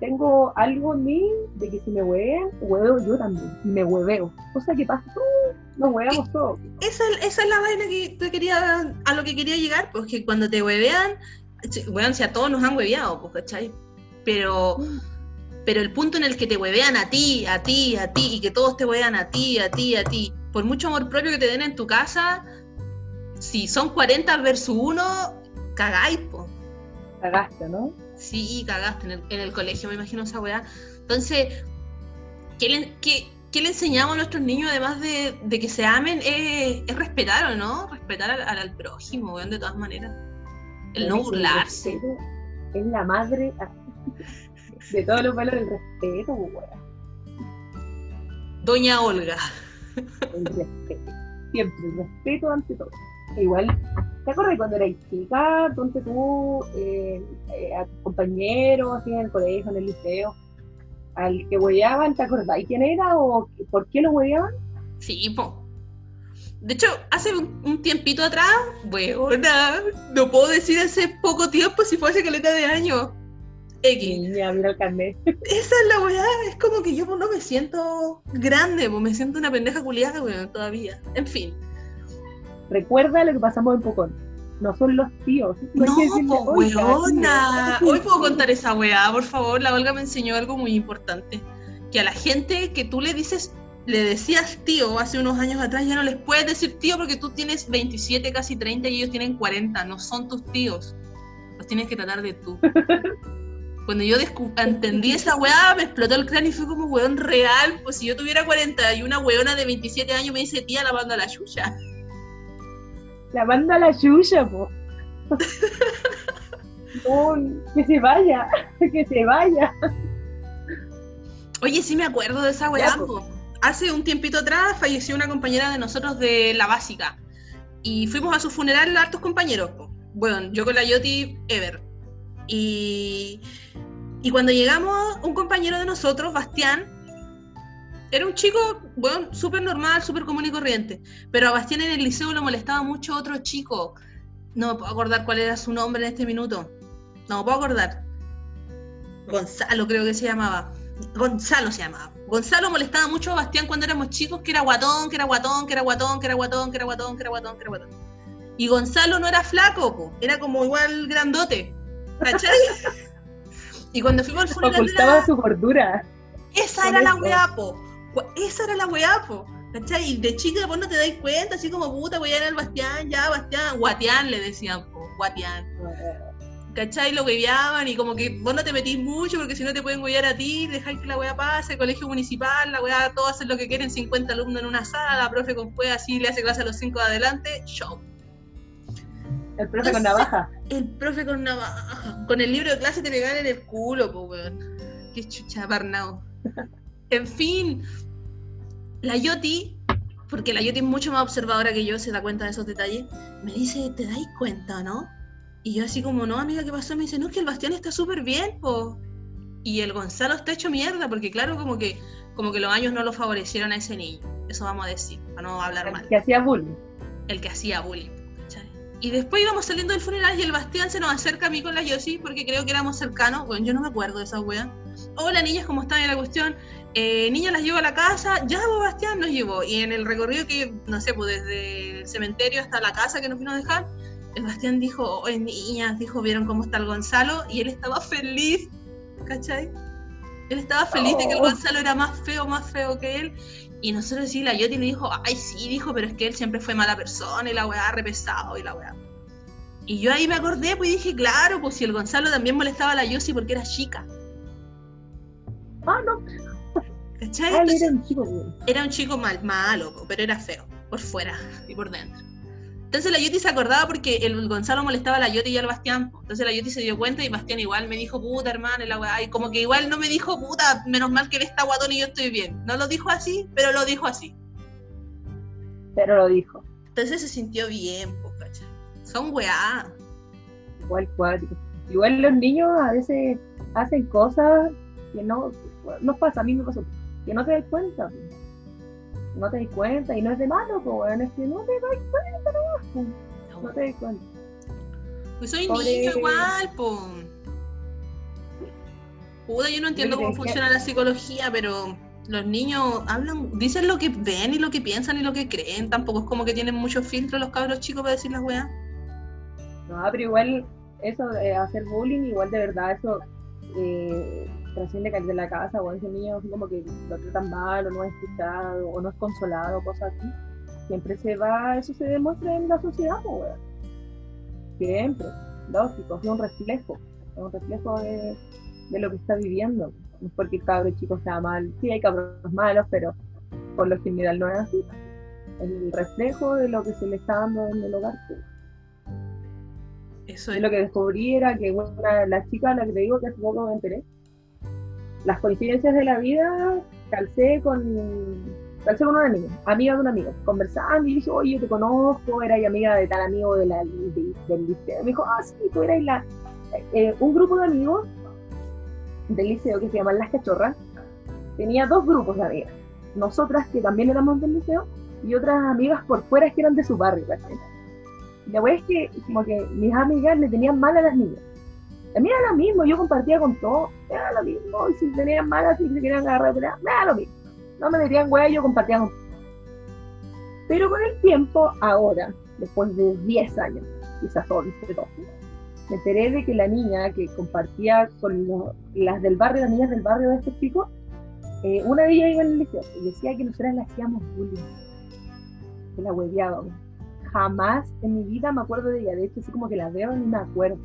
tengo algo en mí de que si me huevean, huevo yo también. Y me hueveo. Cosa que pasa, uh, nos hueveamos todos. Esa, esa es la vaina que te quería, a lo que quería llegar, pues que cuando te huevean, bueno, si a todos nos han hueveado, pues, ¿cachai? Pero, pero el punto en el que te huevean a ti, a ti, a ti, y que todos te huevean a ti, a ti, a ti, por mucho amor propio que te den en tu casa, si son 40 versus 1, cagáis, pues. Cagaste, ¿no? Sí, cagaste en el, en el colegio, me imagino esa weá. Entonces, ¿qué le, qué- qué le enseñamos a nuestros niños, además de, de que se amen, es, es respetar, ¿o no? Respetar al, al, al prójimo, weón, de todas maneras. El no burlarse. Es la madre de todos los valores, el respeto, weón. Doña Olga. El respeto. Siempre, el respeto ante todo. Igual, ¿te acuerdas cuando eras chica? Ponte tú eh, eh, a tus compañeros, así en el colegio, en el liceo, al que huellaban, ¿te acordáis quién era o por qué lo huellaban? Sí, po. De hecho, hace un, un tiempito atrás, weona, no puedo decir hace poco tiempo si fue hace caleta de años. X. Mira el carnet. Esa es la weá, es como que yo no me siento grande, me siento una pendeja culiada, weón, todavía. En fin. Recuerda lo que pasamos en Pocón. No son los tíos. No, hay que decirle, po, "Oiga, weona. tío". Hoy puedo contar esa weá, por favor. La Olga me enseñó algo muy importante. Que a la gente que tú le dices, le decías tío hace unos años atrás, ya no les puedes decir tío porque tú tienes 27, casi 30 y ellos tienen 40. No son tus tíos. Los tienes que tratar de tú. Cuando yo entendí esa weá, me explotó el cráneo y fue como weón real. Pues si yo tuviera 40 y una weona de 27 años me dice tía, la banda la chucha. La manda a la Yuya, po. Que se vaya, que se vaya. Oye, sí me acuerdo de esa weá. Hace un tiempito atrás falleció una compañera de nosotros de la básica. Y fuimos a su funeral hartos compañeros. po. Bueno, yo con la Yoti, Ever. Y, y cuando llegamos, un compañero de nosotros, Bastián, era un chico, bueno, súper normal, súper común y corriente. Pero a Bastián en el liceo lo molestaba mucho otro chico. No me puedo acordar cuál era su nombre en este minuto. No me puedo acordar. Gonzalo creo que se llamaba. Gonzalo se llamaba. Gonzalo molestaba mucho a Bastián cuando éramos chicos, que era guatón, que era guatón, que era guatón, que era guatón, que era guatón, que era guatón, que era guatón. Y Gonzalo no era flaco, po, era como igual grandote. ¿Cachai? y cuando fuimos al funeral Ocultaba la- su gordura. esa era la weá, po. Esa era la weá, po. ¿Cachai? Y de chica vos no te dais cuenta, así como puta, voy a ir al Bastián, ya, Bastián, Guatián le decían, po, Guatián. ¿Cachai? Lo hueveaban y como que vos no te metís mucho porque si no te pueden huevear a ti, dejáis que la weá pase, colegio municipal, la weá, todos hacen lo que quieren, 50 alumnos en una sala, la profe con fue así, le hace clase a los 5 de adelante, show. El profe con navaja. El profe con navaja, con el libro de clase te pegan en el culo, po, weón. Qué chucha, Barnao. En fin, la Yoti, porque la Yoti es mucho más observadora que yo, se da cuenta de esos detalles, me dice, ¿te dais cuenta, no? Y yo así como, no, amiga, ¿qué pasó? Me dice, no, es que el Bastián está súper bien, po. Y el Gonzalo está hecho mierda, porque claro, como que, como que los años no lo favorecieron a ese niño. Eso vamos a decir, para no hablar mal Que hacía bullying. el que hacía bullying. ¿cachai? Y después íbamos saliendo del funeral y el Bastián se nos acerca a mí con la Yossi porque creo que éramos cercanos. Bueno, yo no me acuerdo de esa wea. hola niñas, ¿cómo están? en la cuestión, eh, niña las llevo a la casa, ya Bastián nos llevó. Y en el recorrido que, no sé, pues desde el cementerio hasta la casa que nos vino a dejar, Bastián dijo, oye niñas, dijo, ¿vieron cómo está el Gonzalo? Y él estaba feliz, ¿cachai? Él estaba feliz de que el oh. Gonzalo era más feo, más feo que él. Y nosotros sí, la Yoti le dijo, ay sí, dijo, pero es que él siempre fue mala persona y la weá repesado y la weá. Y yo ahí me acordé, pues dije, claro, pues si el Gonzalo también molestaba a la Yossi porque era chica. Ah, no. ¿Cachai? Ah, era un chico, Era un chico mal, malo, pero era feo, por fuera y por dentro. Entonces la Yoti se acordaba porque el Gonzalo molestaba a la Yoti y al Bastián. Entonces la Yoti se dio cuenta y Bastián igual me dijo, puta hermano, la weá. Y como que igual no me dijo, puta, menos mal que él está guatón y yo estoy bien. No lo dijo así, pero lo dijo así. Pero lo dijo. Entonces se sintió bien, pues, ¿cachai? Son weá. Igual cuático. Igual los niños a veces hacen cosas que no, no pasa, a mí me pasó, que no te das cuenta. Pues no te das cuenta y no es de malo, pues es que no te das cuenta, no, no te das cuenta. Pues soy niño igual, pues. Puda, yo no entiendo cómo funciona la psicología, pero los niños hablan, dicen lo que ven y lo que piensan y lo que creen. Tampoco es como que tienen muchos filtros los cabros chicos para decir las weas. No, pero igual eso de hacer bullying, igual de verdad, eso eh, trasciende de la casa o ese niño como que lo tratan mal o no es escuchado o no es consolado, cosas así, siempre se va, eso se demuestra en la sociedad, pues, Siempre, lógico, es un reflejo, es un reflejo de, lo que está viviendo. No es porque el cabro chico sea mal, sí hay cabros malos, pero por lo general no es así. Es el reflejo de lo que se le está dando en el hogar. Eso es. lo que descubrí era que una, la chica a la que te digo que hace poco me enteré, las coincidencias de la vida, calcé con, calcé con una niña, amiga de un amigo, conversando y dije, oye, yo te conozco, eras amiga de tal amigo de del liceo. Me dijo, ah, sí, tú eras la, eh, un grupo de amigos del liceo que se llaman Las Cachorras, tenía dos grupos de amigas. Nosotras, que también éramos del liceo, y otras amigas por fuera que eran de su barrio. La verdad es que como que mis amigas le tenían mal a las niñas. Mí era lo mismo, yo compartía con todo, era lo mismo, y si tenían malas y se querían agarrar, me era lo mismo. No me metían hueá, yo compartía con todo. Pero con el tiempo, ahora, después de 10 años, quizás 11, 12, me enteré de que la niña que compartía con las del barrio, las niñas del barrio de este chico, eh, una de ellas iba en el liceo y decía que nosotras le hacíamos bullying, que la hueveábamos. Jamás en mi vida me acuerdo de ella, de hecho, así como que la veo y me acuerdo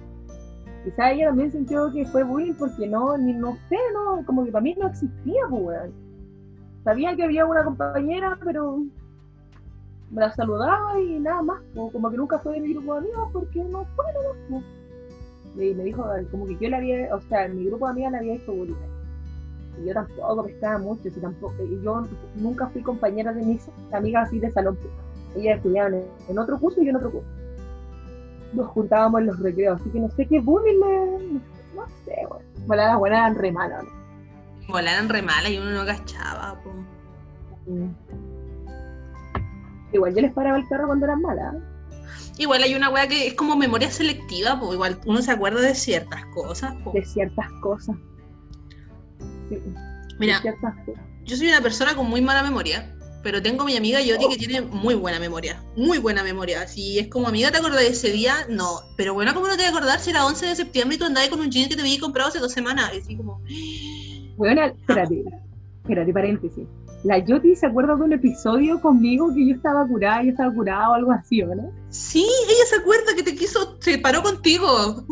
quizá ella también sintió que fue bullying porque no, ni no sé, no, como que para mí no existía, pues, Sabía que había una compañera, pero me la saludaba y nada más, o como que nunca fue de mi grupo de amigos porque no fue nada más. Y me dijo, como que yo le había, o sea, en mi grupo de amigas le había hecho bullying. Y yo tampoco pescaba mucho, y tampoco, y yo nunca fui compañera de mis amigas así de salón. Ellas estudiaban en otro curso y yo en otro curso nos juntábamos en los recreos, así que no sé qué bullying No sé, bueno. Bueno, las buenas eran re malas, ¿no? eran re malas y uno no agachaba, po. Igual yo les paraba el carro cuando eran malas. Igual hay una weá que es como memoria selectiva, pues igual uno se acuerda de ciertas cosas. Po. De ciertas cosas. Sí. Mira, yo soy una persona con muy mala memoria pero tengo mi amiga Yoti que tiene muy buena memoria, muy buena memoria. Si es como amiga, ¿te acordás de ese día? No. Pero bueno, ¿cómo no te voy a acordar si era 11 de septiembre y tú andabas con un jean que te había comprado hace dos semanas? Y así como. Bueno, espérate, espérate, paréntesis. La Yoti se acuerda de un episodio conmigo que yo estaba curada, yo estaba curada o algo así, ¿no? Sí, ella se acuerda que te quiso, se paró contigo.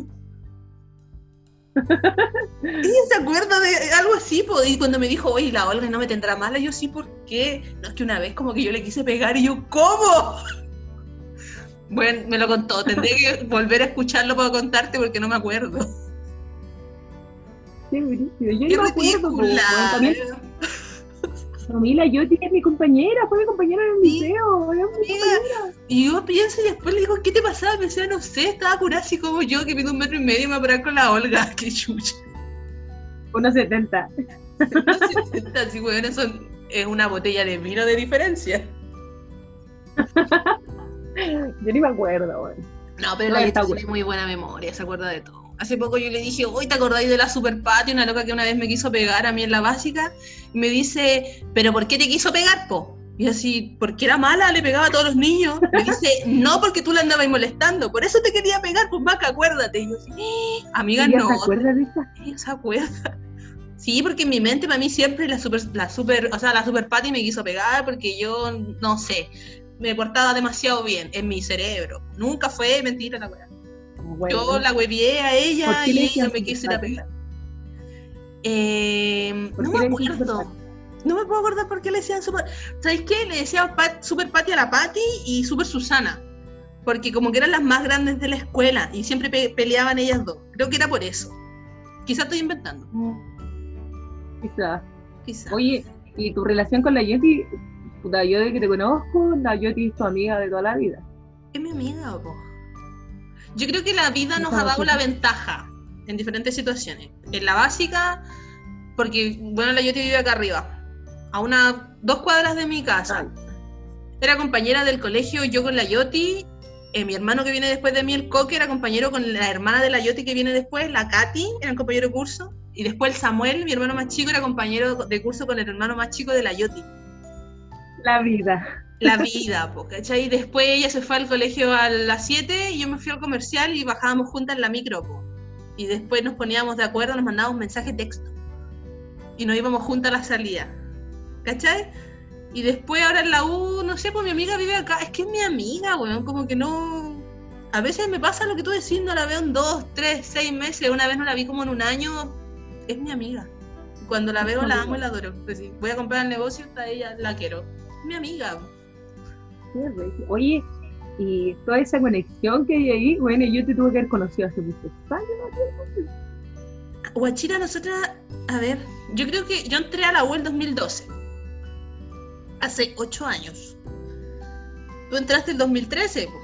Ella se acuerda de algo así, y cuando me dijo, oye, la Olga no me tendrá mala, yo sí, ¿por qué? No, es que una vez como que yo le quise pegar y yo, ¿cómo? Bueno, me lo contó, tendré que volver a escucharlo para contarte porque no me acuerdo. Sí, yo no me acuerdo. Camila, yo tenía mi compañera, fue mi compañera en el liceo. Y yo pienso y después le digo, ¿qué te pasaba? Me decía, no sé, estaba curada así como yo, que pido un metro y medio y me a con la Olga. Qué chucha. Unos 70. Unos 70, sí, bueno, eso es una botella de vino de diferencia. yo ni me acuerdo, bueno. No, pero la tiene muy buena memoria, se acuerda de todo. Hace poco yo le dije, hoy te acordáis de la super patio, una loca que una vez me quiso pegar a mí en la básica, y me dice, ¿pero por qué te quiso pegar, po? Y así, porque era mala, le pegaba a todos los niños. Me dice, no, porque tú la andabas molestando, por eso te quería pegar, pues vaca, acuérdate. Y yo así, "Eh, amiga, ¿Ella no. se acuerda de esa? Se acuerda. Sí, porque en mi mente, para mí siempre la super, la super, o sea, la super Patty me quiso pegar porque yo, no sé, me portaba demasiado bien en mi cerebro. Nunca fue mentira la weá. Bueno, Yo la huevié a ¿Por ella y ella me quiso ir a pegar. Eh, ¿Por no me acuerdo. No me puedo acordar por qué le decían super. ¿Sabéis qué? Le decían Pat- Super Patty a la Patty y Super Susana. Porque como que eran las más grandes de la escuela y siempre pe- peleaban ellas dos. Creo que era por eso. Quizás estoy inventando. Quizás. Quizás. Oye, ¿y tu relación con la Yeti? Puta, yo de que te conozco, la Yeti es tu amiga de toda la vida. Es mi amiga. Yo creo que la vida nos ha dado la ventaja en diferentes situaciones. En la básica, porque, bueno, la Yoti vive acá arriba, a unas dos cuadras de mi casa. Era compañera del colegio, yo con la Yoti. eh, mi hermano que viene después de mí, el Coque, era compañero con la hermana de la Yoti que viene después, la Katy, eran compañero de curso. Y después el Samuel, mi hermano más chico, era compañero de curso con el hermano más chico de la Yoti. La vida. La vida, po, ¿cachai? Después ella se fue al colegio a las 7 y yo me fui al comercial y bajábamos juntas en la micro, po. Y después nos poníamos de acuerdo, nos mandábamos mensajes de texto. Y nos íbamos juntas a la salida. ¿Cachai? Y después ahora en la U, no sé, pues mi amiga vive acá. Es que es mi amiga, weón, como que no... A veces me pasa lo que tú decís, no la veo en dos, tres, seis meses. Una vez no la vi como en un año. Es mi amiga. Cuando la veo la amo y la adoro. Pues sí, voy a comprar el negocio, está ella, la quiero. Es mi amiga. Oye, y toda esa conexión que hay ahí, bueno, yo te tuve que haber conocido hace muchos años. Guachira, nosotras, a ver, yo creo que yo entré a la U en 2012. Hace ocho años. Tú entraste en 2013. po.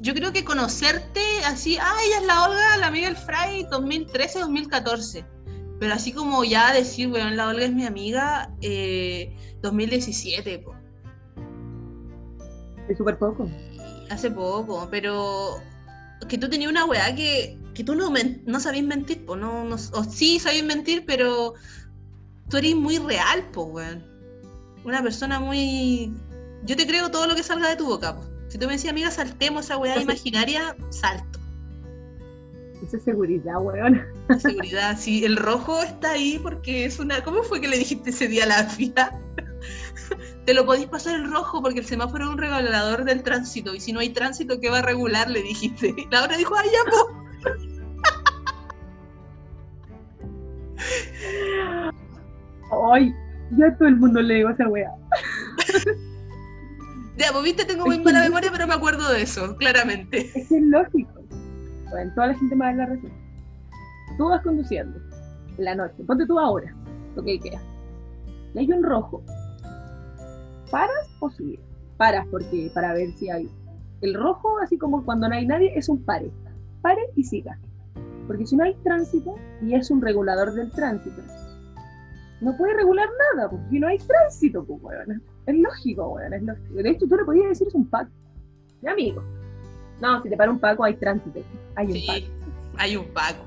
Yo creo que conocerte así, ah, ella es la Olga, la amiga del Fray, 2013, 2014. Pero así como ya decir, bueno, la Olga es mi amiga, eh, 2017, po. Es súper poco. hace poco, pero que tú tenías una weá que, que tú no, no sabías mentir, po, no, no- o sí sabías mentir, pero tú eres muy real, po, weón. Una persona muy... Yo te creo todo lo que salga de tu boca, po. Si tú me decías, amiga, saltemos esa weá imaginaria, salto. Esa es seguridad, weón. Seguridad, sí, el rojo está ahí porque es una... ¿Cómo fue que le dijiste ese día a la FIA? Te lo podéis pasar el rojo porque el semáforo es un regulador del tránsito y si no hay tránsito, ¿qué va a regular? Le dijiste. Y la otra dijo, ay, ya, po. Ay, yo a todo el mundo le digo esa weá. Ya, pues viste, tengo muy mala memoria, pero me acuerdo de eso, claramente. Es que es lógico. Bueno, toda la gente a dar la razón. Tú vas conduciendo en la noche, ponte tú ahora, lo que queda. Y hay un rojo. ¿Paras o sigues? Paras porque para ver si hay. El rojo, así como cuando no hay nadie, es un pare. Pare y siga. Porque si no hay tránsito y es un regulador del tránsito, no puede regular nada, porque si no hay tránsito, pues, weón. Es lógico, weón, es lógico. De hecho, tú le podías decir es un paco. Mi amigo. No, si te para un paco hay tránsito. Hay un Sí, paco, hay un Paco.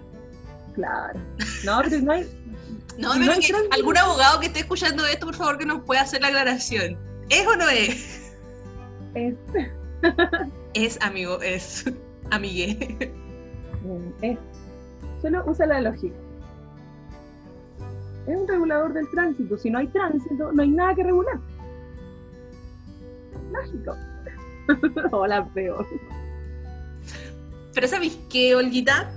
claro. No, pero no hay. No, no hay que algún abogado que esté escuchando esto, por favor, que nos pueda hacer la aclaración. ¿Es o no es? Es, Es, amigo, es. Amigue. es. Solo usa la lógica. Es un regulador del tránsito. Si no hay tránsito, no hay nada que regular. Lógico. Hola, peor. Pero ¿sabéis qué, Olguita?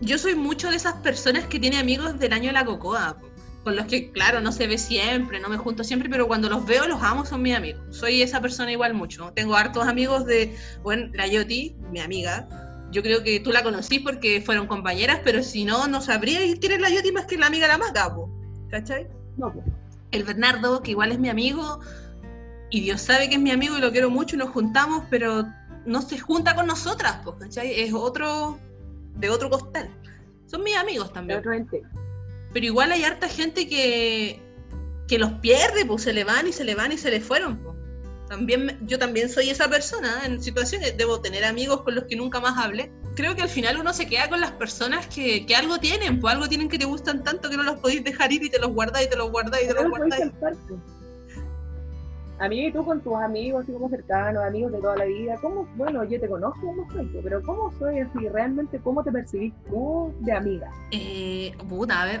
Yo soy mucho de esas personas que tiene amigos del año de la cocoa, po, con los que, claro, no se ve siempre, no me junto siempre, pero cuando los veo, los amo, son mis amigos. Soy esa persona igual mucho. Tengo hartos amigos de, bueno, la Yoti, mi amiga. Yo creo que tú la conocí porque fueron compañeras, pero si no, no sabría quién es la Yoti más que la amiga de la maca, po, ¿cachai? No, pues. el Bernardo, que igual es mi amigo, y Dios sabe que es mi amigo y lo quiero mucho y nos juntamos, pero no se junta con nosotras, pues, ¿cachai? Es otro, de otro costal. Son mis amigos también. Pero igual hay harta gente que, que los pierde, pues se le van y se le van y se le fueron, pues. También, yo también soy esa persona en situaciones, debo tener amigos con los que nunca más hablé. Creo que al final uno se queda con las personas que, que algo tienen, pues algo tienen que te gustan tanto que no los podéis dejar ir y te los guardáis y te los guardáis y te los guardáis. A mí y tú con tus amigos, así como cercanos, amigos de toda la vida, ¿cómo, bueno, yo te conozco como soy, pero ¿cómo soy así? ¿Realmente cómo te percibís tú de amiga? Eh, puta, a ver,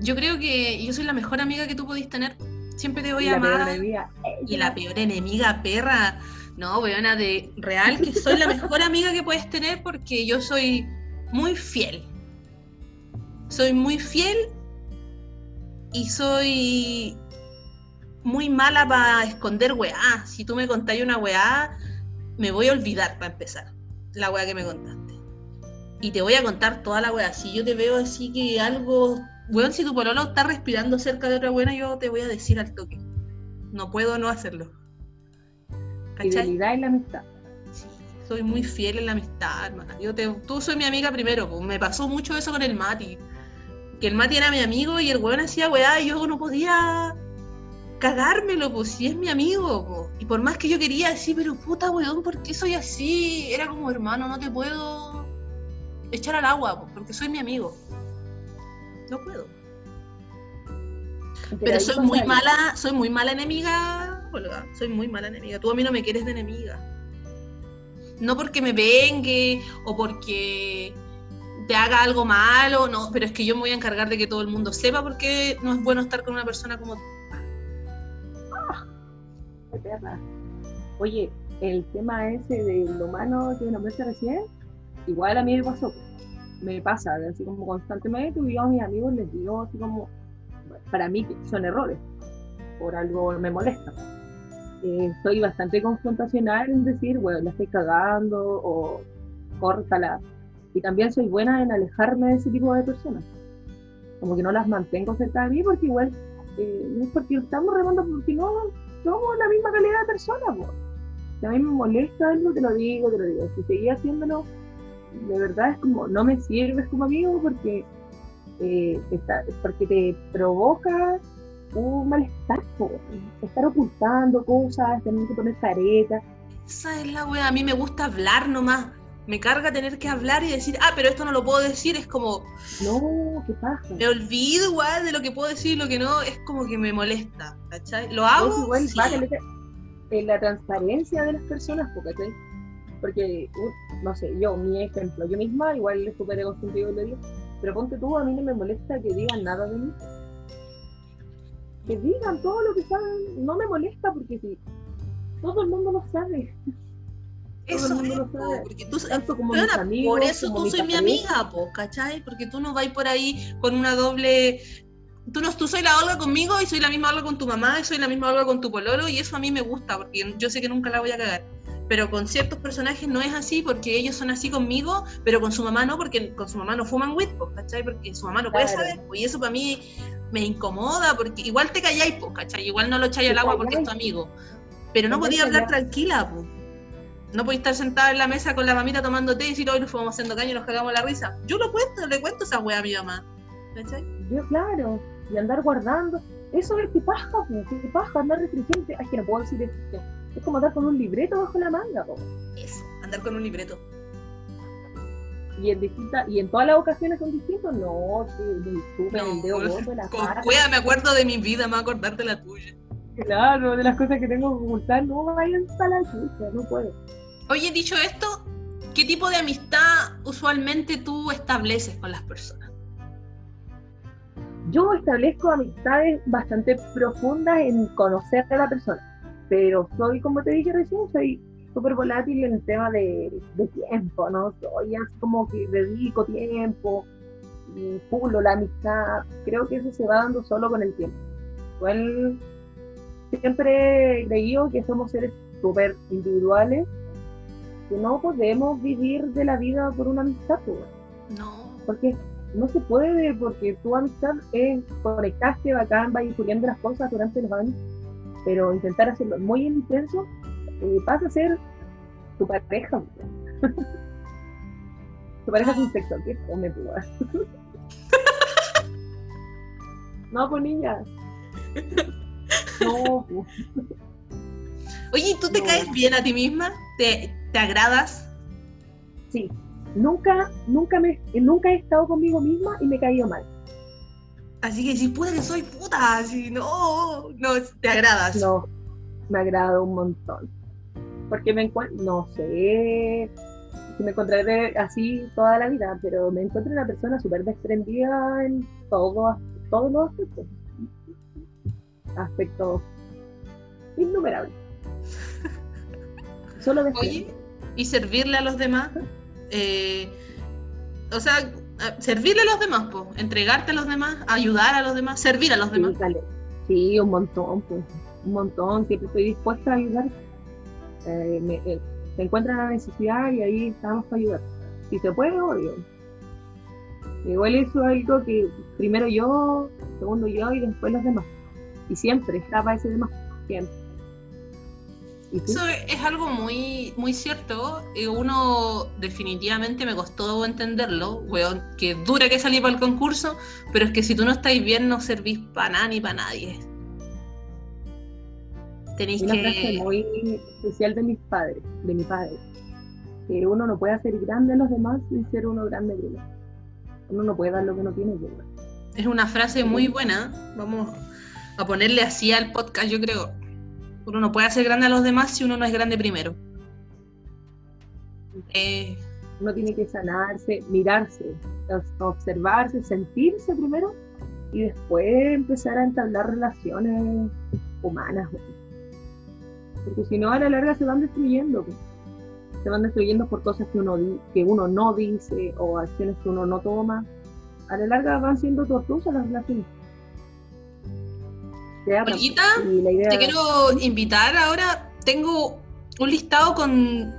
yo creo que yo soy la mejor amiga que tú podís tener. Siempre te voy a amar. Y la peor enemiga, perra. No, weona, de real que soy la mejor amiga que puedes tener porque yo soy muy fiel. Soy muy fiel y soy muy mala para esconder weá. Si tú me contáis una weá, me voy a olvidar para empezar la weá que me contaste. Y te voy a contar toda la weá. Si yo te veo así que algo. Weón, si tu pololo está respirando cerca de otra buena, yo te voy a decir al toque. No puedo no hacerlo. Fidelidad en la amistad. Sí, soy muy fiel en la amistad, hermana. Yo te, tú soy mi amiga primero. Pues. Me pasó mucho eso con el Mati. Que el Mati era mi amigo y el weón hacía weá y yo no podía cagármelo, pues si es mi amigo, y por más que yo quería decir, pero puta weón, ¿por qué soy así? Era como hermano, no te puedo echar al agua, pues, porque soy mi amigo. No puedo. Pero, soy muy mala, soy muy mala enemiga, Olga, soy muy mala enemiga. Tú a mí no me quieres de enemiga. No porque me vengue o porque te haga algo malo, no, pero es que yo me voy a encargar de que todo el mundo sepa porque no es bueno estar con una persona como tú Oye, el tema ese de lo humano que nombraste recién, igual a mí me pasó. Me pasa, así como constantemente, yo a mis amigos les digo así como, para mí son errores, por algo me molesta. Eh, soy bastante confrontacional en decir, bueno, la estoy cagando o córtala. Y también soy buena en alejarme de ese tipo de personas. Como que no las mantengo cerca de mí porque igual eh, es porque estamos remando, porque no, somos la misma calidad de persona, pues. Si a mí me molesta algo, te lo digo, te lo digo. Si seguís haciéndolo, de verdad es como, no me sirves como amigo porque, eh, está, porque te provoca un malestar, estar ocultando cosas, tener que poner caretas. Esa es la wea, a mí me gusta hablar nomás me carga tener que hablar y decir, ah, pero esto no lo puedo decir, es como... No, ¿qué pasa? Me olvido igual de lo que puedo decir y lo que no, es como que me molesta, ¿cachai? Lo hago... igual en la transparencia de las personas, ¿cachai? Porque, no sé, yo, mi ejemplo, yo misma, igual es súper egocéntrico lo digo, pero ponte tú, a mí no me molesta que digan nada de mí. Que digan todo lo que saben, no me molesta porque si todo el mundo lo sabe. Eso es, porque tú, como por eso tú soy mi amiga, po, ¿cachai? Porque tú no vas por ahí con una doble... Tú, no, tú soy la Olga conmigo y soy la misma Olga con tu mamá y soy la misma Olga con tu pololo y eso a mí me gusta porque yo sé que nunca la voy a cagar. Pero con ciertos personajes no es así porque ellos son así conmigo, pero con su mamá no, porque con su mamá no fuman weed, ¿cachai? Porque su mamá no puede saber, y eso para mí me incomoda porque igual te calláis, ¿cachai? Igual no lo echáis al agua porque es tu amigo. Pero no podía hablar tranquila, pues no podéis estar sentada en la mesa con la mamita tomando té y decir, hoy nos fuimos haciendo caño y nos cagamos la risa. Yo lo cuento, le cuento esa wea a mi mamá. ¿Cachai? Yo, claro, y andar guardando. Eso es que paja, que paja, andar restringente. Ay, que no puedo decir esto. Es como andar con un libreto bajo la manga, po. Eso, andar con un libreto. Y en, distinta, y en todas las ocasiones son distintos, no, que me el dedo gordo, la Con cueva me acuerdo de mi vida, me voy a acordar de la tuya. Claro, de las cosas que tengo que ocultar, no vayan a la chucha, no puedo. Oye, dicho esto, ¿qué tipo de amistad usualmente tú estableces con las personas? Yo establezco amistades bastante profundas en conocer a la persona, pero soy, como te dije recién, soy súper volátil en el tema de, tiempo, ¿no? Soy así como que dedico tiempo y pulo la amistad. Creo que eso se va dando solo con el tiempo. Igual siempre he creído que somos seres súper individuales que no podemos vivir de la vida por una amistad, pues. No. Porque no se puede, porque tu amistad es conectaste bacán, va incluyendo las cosas durante los años, pero intentar hacerlo muy intenso eh, pasa a ser tu pareja. tu pareja sin sexo, que come tu No, pues niña. No, pues. Oye, ¿tú te No. caes bien a ti misma? ¿Te, te agradas? Sí, nunca, nunca, me, nunca he estado conmigo misma y me he caído mal. Así que si puta que soy puta, así, no, no, te agradas. No, me agrada un montón. Porque me encuentro, no sé si me encontraré así toda la vida, pero me encuentro una persona súper desprendida en todo, todos los aspectos. Aspectos innumerables. Solo de Oye, y servirle a los demás, eh, o sea, servirle a los demás, po, entregarte a los demás, ayudar a los demás, servir a los demás. Sí, dale. Sí, un montón, pues. Un montón. Siempre estoy dispuesta a ayudar. Eh, me- eh, se encuentra la necesidad y ahí estamos para ayudar. Si se puede, obvio. Igual eso es algo que primero yo, segundo yo y después los demás. Y siempre estaba ese demás. Siempre. Eso es algo muy, muy cierto. y Uno definitivamente me costó entenderlo, weón, que dura que salí para el concurso, pero es que si tú no estáis bien no servís para nada ni para nadie. Tenéis Una frase que... muy especial de mis padres, de mi padre. Que uno no puede hacer grande a los demás sin ser uno grande primero. Uno no puede dar lo que no tiene primero. Es una frase muy buena. Vamos a ponerle así al podcast, yo creo. Uno no puede hacer grande a los demás si uno no es grande primero. Eh, Uno tiene que sanarse, mirarse, observarse, sentirse primero y después empezar a entablar relaciones humanas. Porque si no, a la larga se van destruyendo. güey. Se van destruyendo por cosas que uno, que uno no dice o acciones que uno no toma. A la larga van siendo tortuosas las relaciones. Idea te quiero invitar ahora. Tengo un listado con.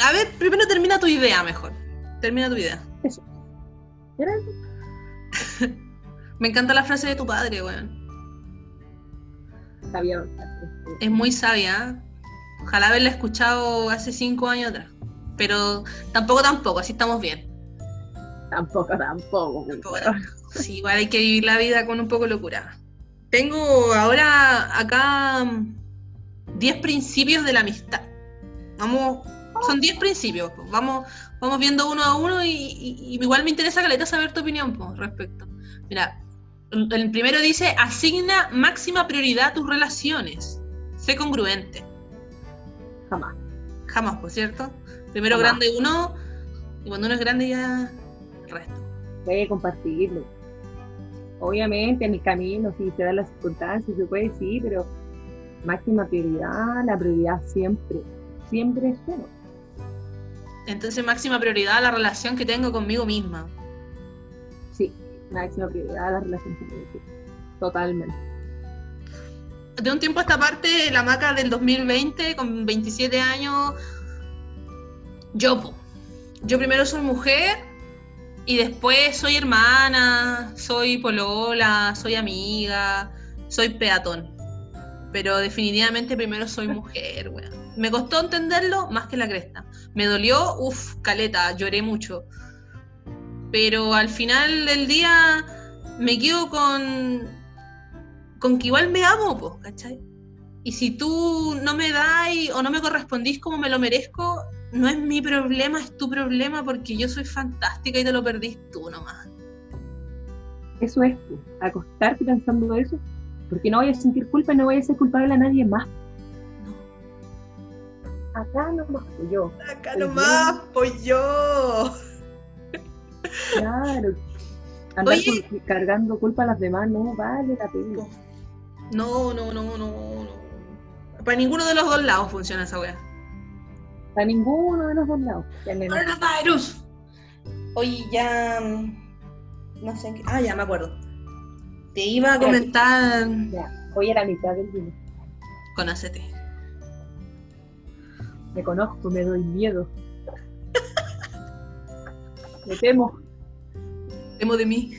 A ver, primero termina tu idea mejor. Termina tu idea. Era Me encanta la frase de tu padre, weón. sabía Es muy sabia. ¿eh? Ojalá haberla escuchado hace cinco años atrás. Pero tampoco, tampoco, así estamos bien. Tampoco, tampoco. Tampoco, tampoco. Sí, igual hay que vivir la vida con un poco de locura. Tengo ahora acá mm, 10 principios de la amistad. Vamos, son 10 principios. Vamos, vamos viendo uno a uno y, igual me interesa, Caleta, saber tu opinión pues, respecto. Mira, el el primero dice, asigna máxima prioridad a tus relaciones. Sé congruente. Jamás. Jamás, por cierto. Primero Jamás. grande uno, y cuando uno es grande ya el resto. Hay que compartirlo. Obviamente en el camino, si se dan las circunstancias, se puede sí, pero máxima prioridad, la prioridad siempre, siempre es uno. Entonces, máxima prioridad la relación que tengo conmigo misma. Sí, máxima prioridad la relación que tiene, sí. Totalmente. De un tiempo a esta parte, la maca del 2020, con 27 años, yo, yo primero soy mujer y después soy hermana, soy polola, soy amiga, soy peatón. Pero definitivamente primero soy mujer, weón. Me costó entenderlo más que la cresta. Me dolió, uff, caleta, lloré mucho. Pero al final del día me quedo con, con que igual me amo, po, ¿cachai? Y si tú no me das o no me correspondís como me lo merezco, no es mi problema, es tu problema porque yo soy fantástica y te lo perdís tú nomás. Eso es, pues, acostarte pensando eso, porque no voy a sentir culpa y no voy a ser culpable a nadie más. Acá nomás, pues, yo, Acá Muy nomás, pues yo. claro. Andar Oye. con- cargando culpa a las demás no vale la pena. No, no, no, no, no. Para ninguno de los dos lados funciona esa wea. A ninguno de los dos lados. Coronavirus. Oye, ya. mm, No sé en qué. Ah, ya me acuerdo. Te iba a comentar. Ya, voy a la mitad del vino. Conócete. Me conozco, me doy miedo. Me temo. Temo de mí.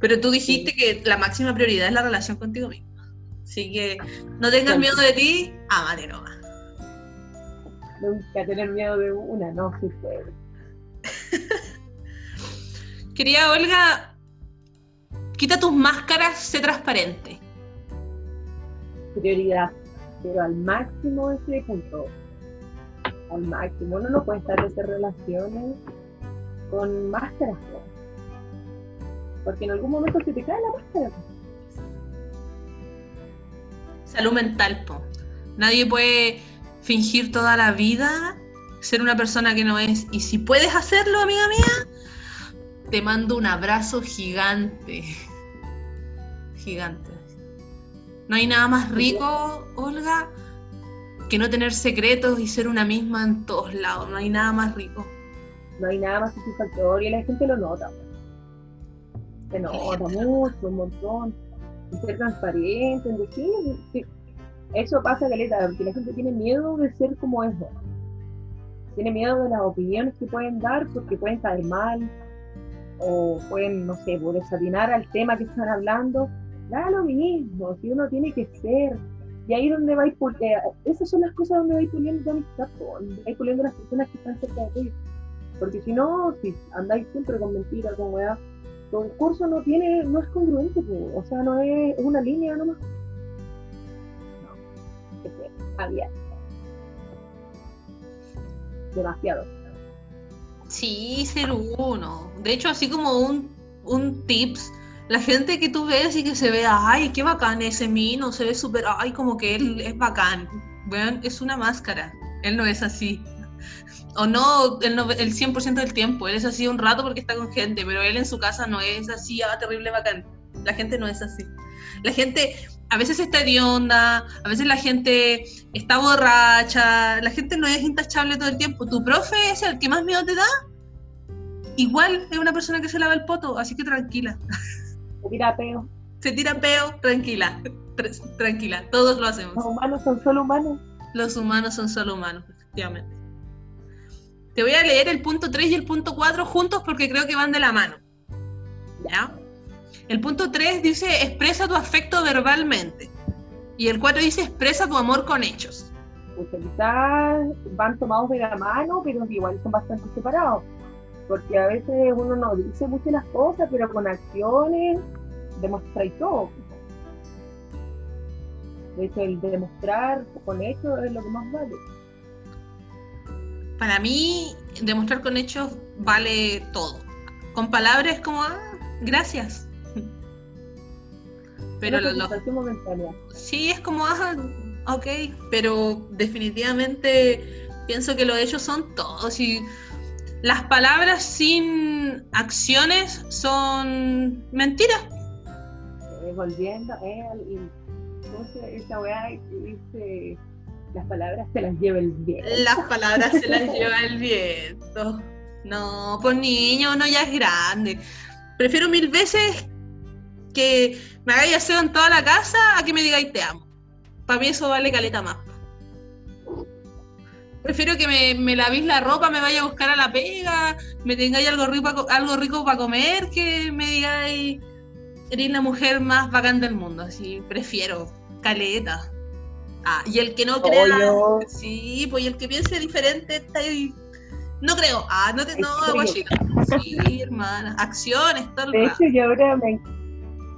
Pero tú dijiste que la máxima prioridad es la relación contigo mismo. Así que no tengas miedo de ti, amate nomás. Nunca tener miedo de una, no, sí puede. Querida Olga, quita tus máscaras, sé transparente. Prioridad. pero al máximo ese punto. Al máximo. Uno no puede establecer relaciones con máscaras. Porque en algún momento se te cae la máscara. Salud mental, po. Nadie puede fingir toda la vida ser una persona que no es. Y si puedes hacerlo, amiga mía, te mando un abrazo gigante. Gigante. No hay nada más rico, Olga, que no tener secretos y ser una misma en todos lados. No hay nada más rico. No hay nada más satisfactorio y la gente lo nota. Se nota mucho, un montón. ser transparente, en decir, eso pasa, Caleta, porque la gente tiene miedo de ser como es. Tiene miedo de las opiniones que pueden dar porque pueden caer mal o pueden, no sé, desatinar al tema que están hablando. Da lo mismo, si uno tiene que ser. Y ahí donde vais puliendo, esas son las cosas donde vais puliendo tu amistad, donde vais puliendo las personas que están cerca de ti. Porque si no, si andáis siempre con mentiras, con weá, tu discurso no tiene, no es congruente, o sea, no es una línea nomás. Demasiado. Sí, ser uno. De hecho, así como un, un tips, la gente que tú ves y que se ve, ay, qué bacán ese mino, se ve súper, ay, como que él es bacán. Bueno, es una máscara. Él no es así. O no el, el 100% del tiempo. Él es así un rato porque está con gente, pero él en su casa no es así, ah, terrible bacán. La gente no es así. La gente a veces está hedionda, a veces la gente está borracha, la gente no es intachable todo el tiempo. Tu profe es el que más miedo te da. Igual es una persona que se lava el poto, así que tranquila. Se tira peo. Se tira peo, tranquila. Tranquila, todos lo hacemos. Los humanos son solo humanos. Los humanos son solo humanos, efectivamente. Te voy a leer el punto 3 y el punto 4 juntos porque creo que van de la mano. ¿Ya? El punto 3 dice expresa tu afecto verbalmente. Y el 4 dice expresa tu amor con hechos. Pues quizás van tomados de la mano, pero igual son bastante separados. Porque a veces uno no dice muchas las cosas, pero con acciones demuestra y todo. De hecho, el demostrar con hechos es lo que más vale. Para mí, demostrar con hechos vale todo. Con palabras como, ah, gracias. Pero lo, Sí, es como, ah, ok, pero definitivamente pienso que lo de ellos son todos y las palabras sin acciones son mentiras. Eh, volviendo, eh, esa weá dice las palabras se las lleva el viento. Las palabras se las lleva el viento. No, pues niño, uno ya es grande. Prefiero mil veces que me hagáis aseo en toda la casa a que me digáis te amo. Para mí eso vale caleta más. Prefiero que me, me, lavéis la ropa, me vaya a buscar a la pega, me tengáis algo rico, algo rico para comer, que me digáis, eres la mujer más bacán del mundo. Así, prefiero, caleta. Ah, y el que no crea, sí, pues y el que piense diferente está ahí. No creo, ah, no te, no, guachita. Sí, hermana, acciones, todo el De hecho, yo ahora me,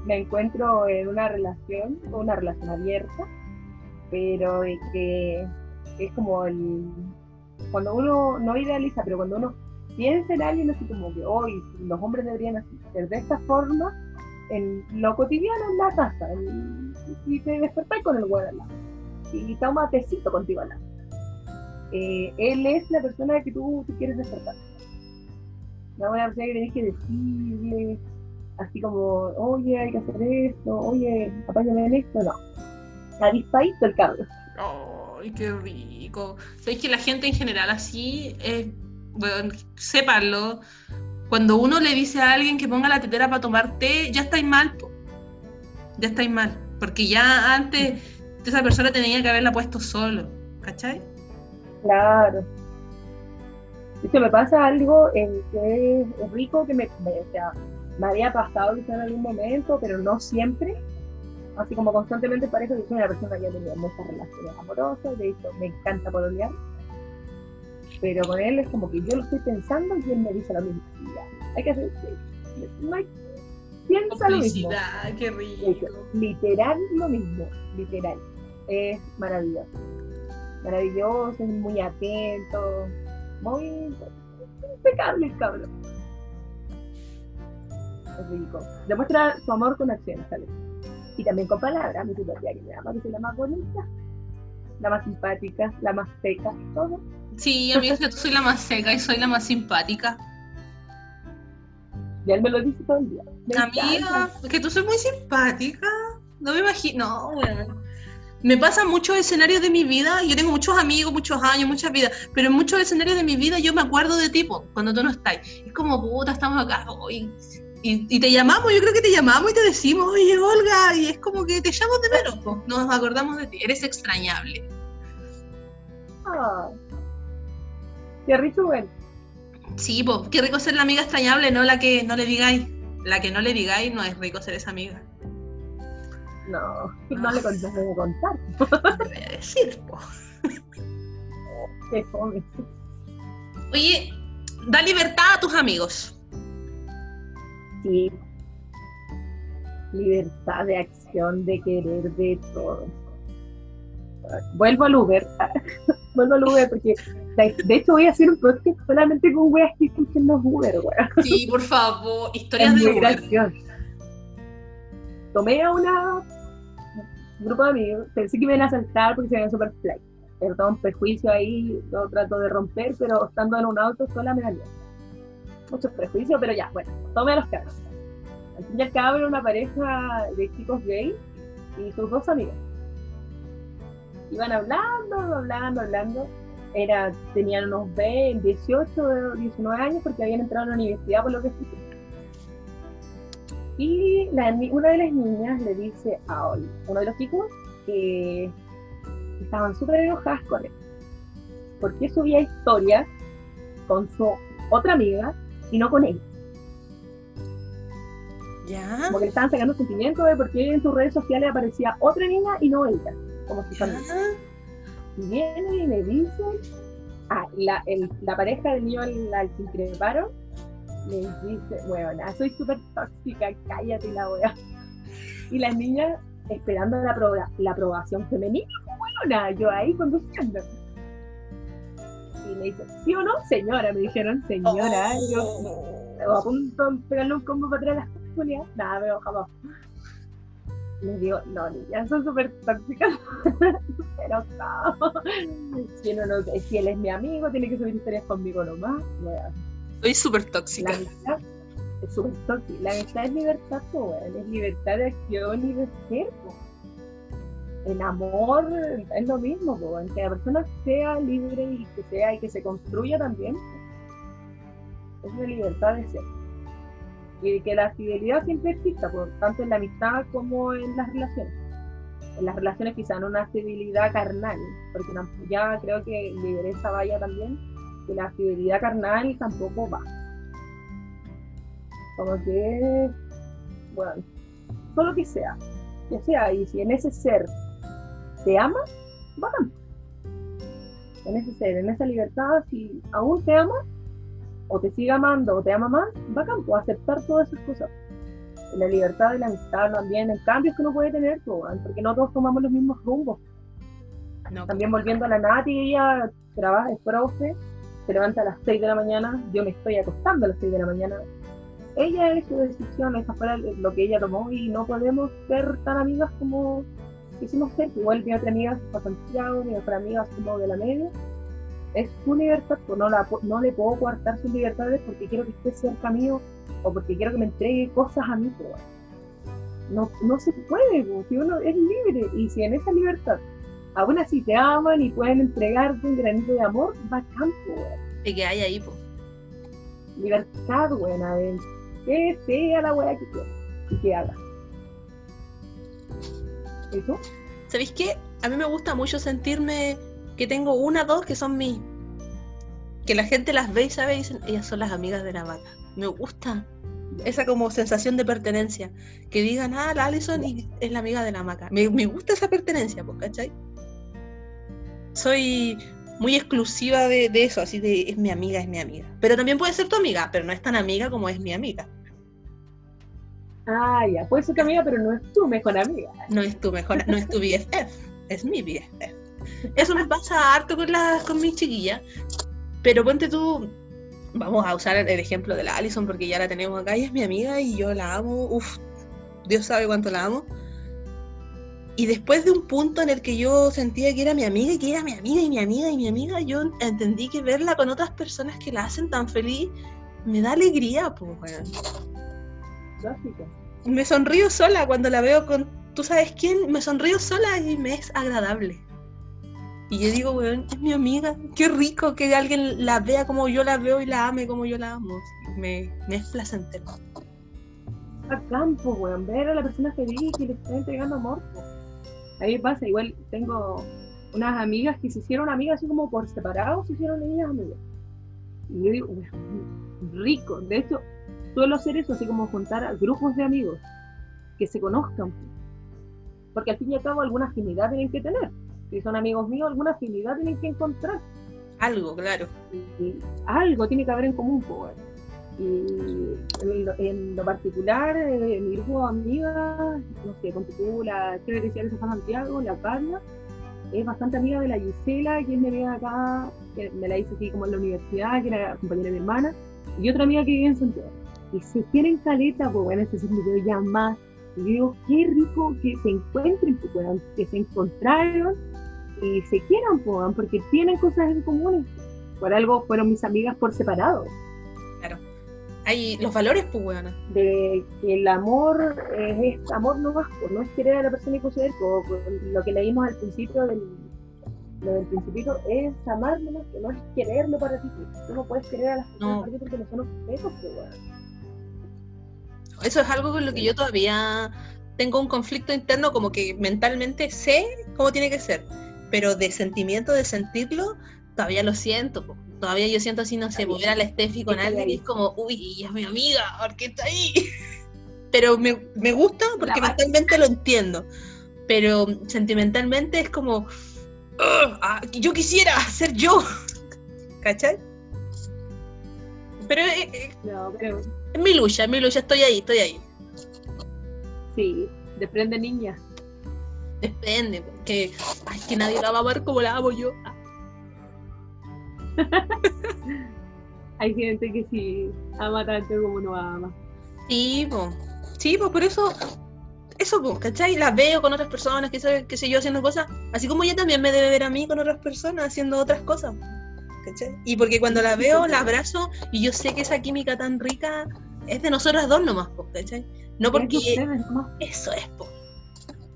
me encuentro en una relación, una relación abierta, pero que es como el, cuando uno no idealiza, pero cuando uno piensa en alguien así como que hoy los hombres deberían ser de esta forma, en lo cotidiano en la casa, y te despertáis con el huevo al lado, y toma tecito contigo al lado. Eh, él es la persona que tú, quieres despertar. La buena persona que que decirle, así como, oye, hay que hacer esto, oye, apáñame en esto, no. Avispadito el cambio. ¡Ay, qué rico! Sabéis que la gente en general así, es, bueno, sépanlo, cuando uno le dice a alguien que ponga la tetera para tomar té, ya estáis mal, ya estáis mal, porque ya antes esa persona tenía que haberla puesto solo, ¿cachai? Claro. De me pasa algo en que es rico que me, me o sea, me había pasado quizá en algún momento, pero no siempre. Así como constantemente parece que soy una persona que ha tenido muchas relaciones amorosas, de hecho me encanta pololear. Pero con él es como que yo lo estoy pensando y él me dice lo mismo. hay que hacer. No hay, piensa lo mismo. qué rico. literal lo mismo, literal. es maravilloso. Maravilloso, es muy atento, muy impecable cabrón. Es rico. Demuestra su amor con acciones, ¿sabes? Y también con palabras, mi tía que me ama, que es la más bonita, la más simpática, la más seca, todo. Sí, a mí es que tú soy la más seca y soy la más simpática. Y él me lo dice todo el día. Me Amiga, es que tú soy muy simpática. No me imagino. No. Me pasan muchos escenarios de mi vida. Yo tengo muchos amigos, muchos años, muchas vidas. Pero en muchos escenarios de mi vida yo me acuerdo de ti, po, cuando tú no estás. Es como, puta, estamos acá. hoy y, y te llamamos, yo creo que te llamamos y te decimos, oye, Olga. Y es como que te llamo de menos. po. Nos acordamos de ti. Eres extrañable. Ah. Qué rico, bueno. Sí, po. Qué rico ser la amiga extrañable, no la que no le digáis. La que no le digáis no es rico ser esa amiga. No, no le conté de contar. Te voy a decir, po. Qué fome. Oye, da libertad a tus amigos. Libertad de acción, de querer, de todo. Vuelvo al Uber. Vuelvo al Uber porque de hecho voy a hacer un podcast solamente con weas que escuchen los Uber, weón. Sí, por favor, historias de Uber. gracioso. Tomé a una un grupo de amigos, pensé que me iban a saltar porque se veían super fly. Un prejuicio ahí, lo trato de romper, pero estando en un auto sola me da miedo. Muchos prejuicios, pero ya, bueno, tomé a los cabros. Al fin y al cabo una pareja de chicos gay y sus dos amigas. Iban hablando, hablando, hablando. Era, tenían unos 20, 18, 19 años porque habían entrado a la universidad por lo que escuché. Y una de las niñas le dice a Oli, uno de los chicos, que estaban súper enojadas con él. Porque subía historias con su otra amiga y no con él. ¿Ya? Como que le estaban sacando sentimientos de por qué en sus redes sociales aparecía otra niña y no ella, como si también. Y viene y me dice, ah, la, el- la pareja del niño al, al que increparon, le dice, bueno, soy súper tóxica, cállate la wea. Y las niñas esperando la, la aprobación femenina, buena, yo ahí conduciendo. Y me dice, ¿sí o no? Señora, me dijeron, señora, yo Oh. a punto de pegarle un combo para atrás a las Julia, nada, me jamás. Les digo, no, niñas son súper tóxicas, pero no. Si, no- si él es mi amigo, tiene que subir historias conmigo nomás. Soy súper La tóxica. amistad es súper tóxica. La amistad es libertad, weón, es libertad de acción y de ser. El amor es lo mismo, weón, que la persona sea libre y que sea y que se construya también. Es la libertad de ser. Y que la fidelidad siempre exista, por tanto en la amistad como en las relaciones. En las relaciones quizá no una fidelidad carnal, porque ya creo que liberé esa valla también, que la fidelidad carnal tampoco va. Como que, bueno, todo lo que sea, que sea, y si en ese ser te ama, bacán. En ese ser, en esa libertad, si aún te ama, o te sigue amando, o te ama más, bacán, pues aceptar todas esas cosas. La libertad de la amistad también, en cambios que uno puede tener, pues, porque no todos tomamos los mismos rumbos. No, También volviendo a la Nati, ella trabaja, es profe, se levanta a las 6 de la mañana, yo me estoy acostando a las 6 de la mañana. Ella es su decisión, esa fue lo que ella tomó y no podemos ser tan amigas como quisimos ser. Igual mi otra amiga se fue a Santiago, mi otra amiga como de la media. Es su libertad, pues no, la, no le puedo coartar sus libertades porque quiero que esté cerca mío o porque quiero que me entregue cosas a mí. pues. No, no se puede, pues, si uno es libre y si en esa libertad aún así te aman y pueden entregarte un granito de amor, bacán, pues, weón. ¿Y que hay ahí, po? Libertad, buena, que sea la weá que quiera y que haga. ¿Sabéis qué? A mí me gusta mucho sentirme que tengo una, dos que son mis. Que la gente las ve y sabe y dicen, ellas son las amigas de la vaca. Me gusta esa como sensación de pertenencia. Que digan, ah, la Alison y es la amiga de la maca. Me, me gusta esa pertenencia, ¿cachai? Soy muy exclusiva de, de eso, así de es mi amiga, es mi amiga. Pero también puede ser tu amiga, pero no es tan amiga como es mi amiga. Ah, ya, puede ser tu amiga, pero no es tu mejor amiga. No es tu mejor, no es tu BFF. es mi BFF. Eso me pasa harto con, la, con mis chiquillas. Pero ponte tú, vamos a usar el ejemplo de la Allison porque ya la tenemos acá, ella es mi amiga y yo la amo, uff, Dios sabe cuánto la amo. Y después de un punto en el que yo sentía que era mi amiga y que era mi amiga y mi amiga y mi amiga, yo entendí que verla con otras personas que la hacen tan feliz me da alegría, pues, Me sonrío sola cuando la veo con, ¿tú sabes quién? Me sonrío sola y me es agradable. Y yo digo, weón, es mi amiga. Qué rico que alguien la vea como yo la veo y la ame como yo la amo. Me, me es placentero. A campo, weón, ver a la persona feliz que le está entregando amor. Ahí pasa, igual tengo unas amigas que se hicieron amigas así como por separado, se hicieron ellas amigas. Y yo digo, rico. De hecho, suelo hacer eso, así como juntar a grupos de amigos que se conozcan. Porque al fin y al cabo alguna afinidad tienen que tener si son amigos míos, alguna afinidad tienen que encontrar. Algo, claro. algo tiene que haber en común, pues. Y en lo, particular, eh, mi grupo de amigas, no sé, con tu la que decía de San Santiago, la Carla, es bastante amiga de la Gisela, quien me vive acá, que me la hice aquí como en la universidad, que era compañera de mi hermana, y otra amiga que vive en Santiago. Y si tienen caleta, pues bueno, ese es un video más y digo, qué rico que se encuentren, que se encontraron y se quieran, porque tienen cosas en común. Por algo fueron mis amigas por separado. Claro. Hay los valores, pues, bueno. De que el amor es, amor no más, no es querer a la persona y poseer, lo que leímos al principio del, lo del principito es amar nomás, que no es quererlo para ti. Tú no puedes querer a las personas no. porque no son objetos, pues, bueno eso es algo con lo que yo todavía tengo un conflicto interno, como que mentalmente sé cómo tiene que ser, pero de sentimiento, de sentirlo, todavía lo siento. Todavía yo siento así, no sé, volver a la Steffi con alguien y es como, uy, es mi amiga, ¿por qué está ahí? Pero me, gusta porque mentalmente lo entiendo. Pero sentimentalmente es como, ah, yo quisiera ser yo. ¿Cachai? Pero, eh, eh, no, pero es mi lucha, es mi lucha, estoy ahí, estoy ahí. Sí, depende niña. Depende, porque ay, que nadie la va a amar como la amo yo. Hay gente que sí ama tanto como no ama. Sí, pues. Sí, pues por eso, eso, pues, ¿cachai? La veo con otras personas, que sé, que sé yo, haciendo cosas. Así como ella también me debe ver a mí con otras personas haciendo otras cosas. ¿cachai? Y porque cuando la veo, la abrazo y yo sé que esa química tan rica es de nosotras dos nomás, ¿cachai? No porque eso es, po.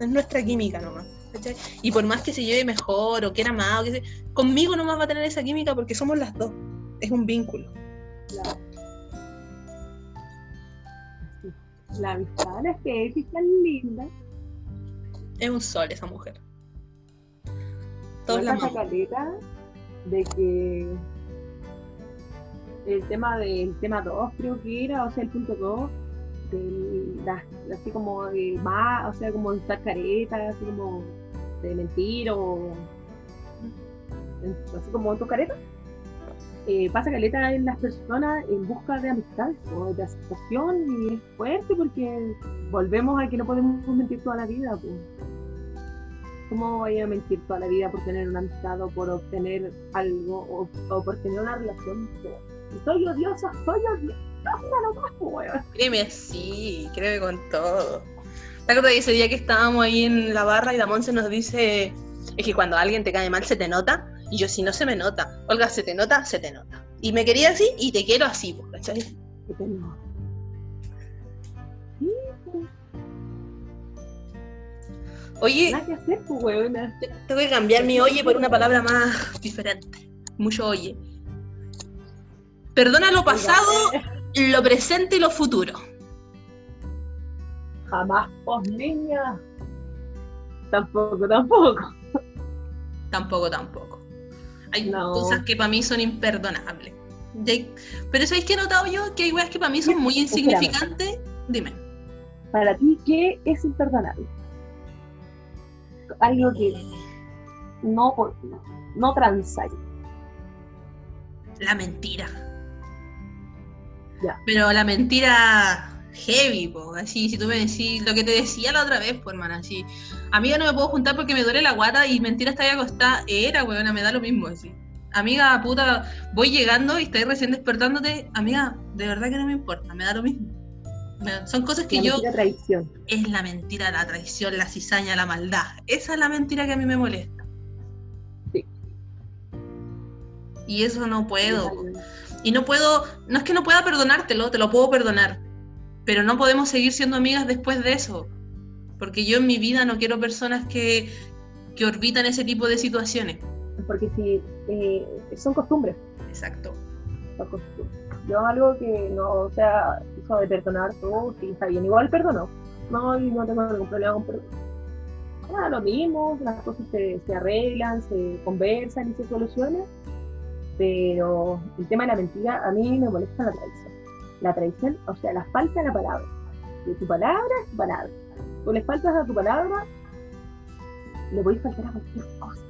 es nuestra química nomás. ¿cachai? Y por más que se lleve mejor o quiera más, o que se... conmigo nomás va a tener esa química porque somos las dos. Es un vínculo. La amistad es que es tan linda. Es un sol esa mujer. Todos la caleta de que el tema del tema 2 creo que era, o sea, el punto 2, así como de más, o sea, como de estar careta, así como de mentir o así como tu careta. Eh, pasa caleta en las personas en busca de amistad o de aceptación y es fuerte porque volvemos a que no podemos mentir toda la vida. Pues. ¿Cómo voy a mentir toda la vida por tener una amistad o por obtener algo o, por tener una relación? Soy odiosa, soy odiosa nomás, weón. Créeme, sí, créeme con todo. ¿Te acuerdas de ese día que estábamos ahí en la barra y Damón se nos dice, es que cuando alguien te cae mal se te nota? Y yo, si no se me nota. Olga, se te nota, se te nota. Y me quería así y te quiero así, ¿cachai? Oye, tengo que cambiar mi oye por una palabra más diferente. Mucho oye. Perdona lo pasado, lo presente y lo futuro. Jamás, pues niña. Tampoco, tampoco. Tampoco, tampoco. Hay cosas que para mí son imperdonables. Pero ¿sabéis qué he notado yo? Que hay weas que para mí son muy insignificantes. Dime. Para ti, ¿qué es imperdonable? Algo que eh. no, no transáis. La mentira. Pero la mentira heavy, po. Así, si tú me decís lo que te decía la otra vez, pues, hermana, así. Amiga, no me puedo juntar porque me duele la guata y mentira, está ahí acostada. Era, weona, me da lo mismo, así. Amiga, puta, voy llegando y estoy recién despertándote. Amiga, de verdad que no me importa, me da lo mismo. Son cosas que La yo. mentira traición. Es la mentira, la traición, la cizaña, la maldad. Esa es la mentira que a mí me molesta. Sí. Y eso no puedo. Y no puedo, no es que no pueda perdonártelo, te lo puedo perdonar. Pero no podemos seguir siendo amigas después de eso. Porque yo en mi vida no quiero personas que, que orbitan ese tipo de situaciones. Porque si eh, son costumbres. Exacto. son costumbres. Yo algo que no, o sea, eso de perdonar todo, sí, está bien. Igual perdono. No, y no tengo ningún problema con perdonar. Ah, lo mismo, las cosas se, se arreglan, se conversan y se solucionan. Pero el tema de la mentira, a mí me molesta la traición. La traición, o sea, la falta de la palabra. De tu palabra es tu palabra. Tú le faltas a tu palabra, le podéis faltar a cualquier cosa.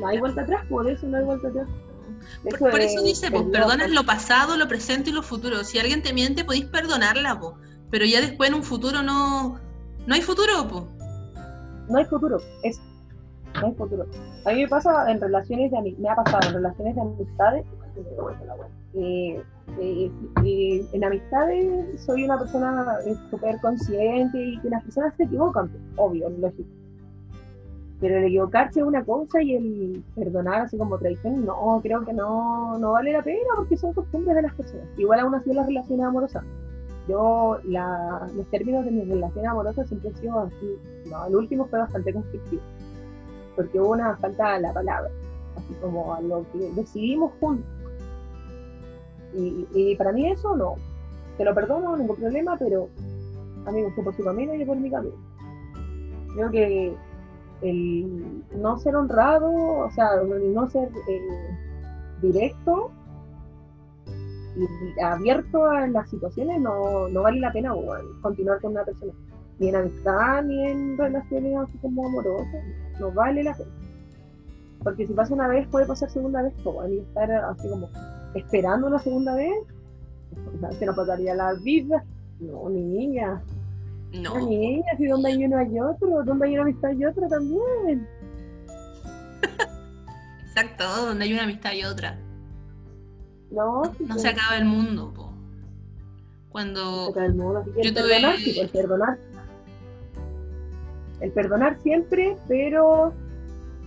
No hay vuelta atrás, por eso no hay vuelta atrás. Por, por eso dice, pues, perdonas lo pasado, lo presente y lo futuro. Si alguien te miente, podéis perdonarla, po. pero ya después en un futuro no, no hay futuro, po. No hay futuro, eso. Hay futuro. A mí me pasa en relaciones de me ha pasado en relaciones de amistades. en amistades soy una persona eh, súper consciente y que las personas se equivocan, obvio, lógico. Pero el equivocarse es una cosa y el perdonar así como traición, no, creo que no, no vale la pena porque son costumbres de las personas. Igual aún así en las relaciones amorosas. Yo, la, los términos de mis relaciones amorosas siempre han sido así. No, el último fue bastante conflictivo. Porque una falta de la palabra. Así como a lo que decidimos juntos. Y, y para mí eso no. Te lo perdono, ningún problema, pero amigo, usted por su camino y yo por mi camino. Creo que el no ser honrado, o sea, el no ser eh, directo y abierto a las situaciones no, no vale la pena continuar con una persona. Ni en amistad, ni en relaciones así como amorosas. No vale la pena. Porque si pasa una vez, puede pasar segunda vez, pues, bueno, y estar así como esperando una segunda vez, se nos pasaría la vida. No, ni niña. No. No, niña, si donde hay uno hay otro, donde hay una amistad hay otro también. Exacto, donde hay una amistad y otra. No, No se acaba el mundo, po. Cuando Toca el modo, así que Yo el tuve- perdonar, sí, el perdonar. El perdonar siempre, pero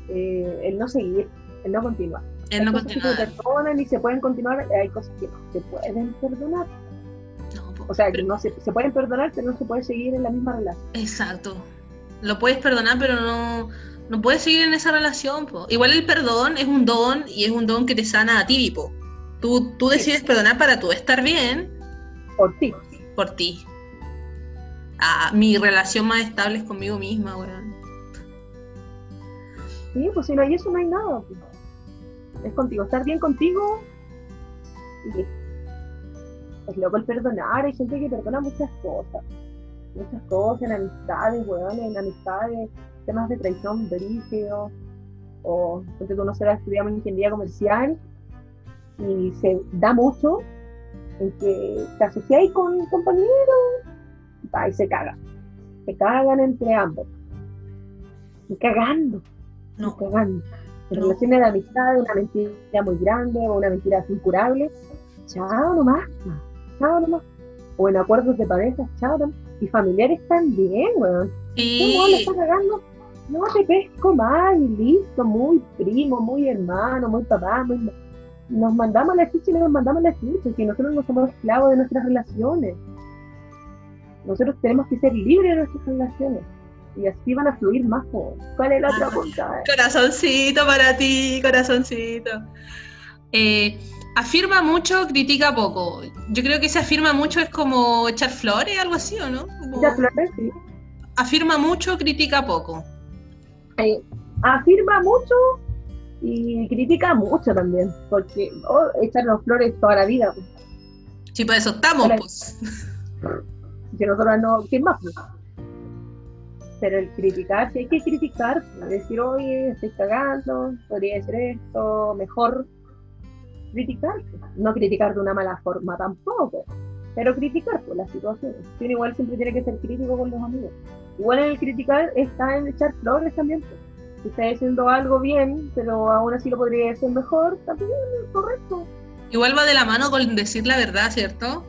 eh, el no seguir, el no continuar. no hay cosas que continúa. se perdonan y se pueden continuar, hay cosas que no se pueden perdonar. No. O sea, que no se, se pueden perdonar, pero no se puede seguir en la misma relación. Exacto. Lo puedes perdonar, pero no, no puedes seguir en esa relación. Po. Igual el perdón es un don y es un don que te sana a ti, po. Tú, tú decides perdonar para tú estar bien Por ti. por ti. Mi relación más estable es conmigo misma, weón. Sí, pues si no hay eso, no hay nada. pues. Es contigo, estar bien contigo. Es loco el perdonar. Hay gente que perdona muchas cosas. Muchas cosas en amistades, weón, en amistades, temas de traición, brígidos. O porque tú no serás estudiamos ingeniería comercial y se da mucho en que te asociáis con compañeros y se cagan. Se cagan entre ambos. Y cagando No, cagando. En No. relaciones de amistad, una mentira muy grande o una mentira incurable, chao nomás, chao nomás. O en acuerdos de pareja, chao nomás. Y familiares también, weón. ¿Cómo le sí, está cagando? No te pesco más y listo, muy primo, muy hermano, muy papá, muy... Nos mandamos la chucha y nos mandamos la chucha, si nosotros no somos esclavos de nuestras relaciones. Nosotros tenemos que ser libres de nuestras relaciones. Y así van a fluir más. ¿Cuál es la otra Ah. punta? corazoncito para ti, corazoncito. Eh, afirma mucho, critica poco. Yo creo que ese afirma mucho es como echar flores, algo así, ¿o no? Ya, Flores, sí. afirma mucho, critica poco. Eh, afirma mucho y critica mucho también, porque oh, echarnos flores toda la vida, pues. Sí, para eso estamos, pues. si nosotros no, ¿quién más? pues? Pero el criticar, si hay que criticar, pues, decir, oye, estoy cagando, podría hacer esto mejor, criticar, no criticar de una mala forma tampoco, pero criticar por las situaciones. Uno igual siempre tiene que ser crítico con los amigos. Igual en el criticar está en echar flores también. Si está diciendo algo bien, pero aún así lo podría decir mejor, también es correcto. Igual va de la mano con decir la verdad, ¿cierto?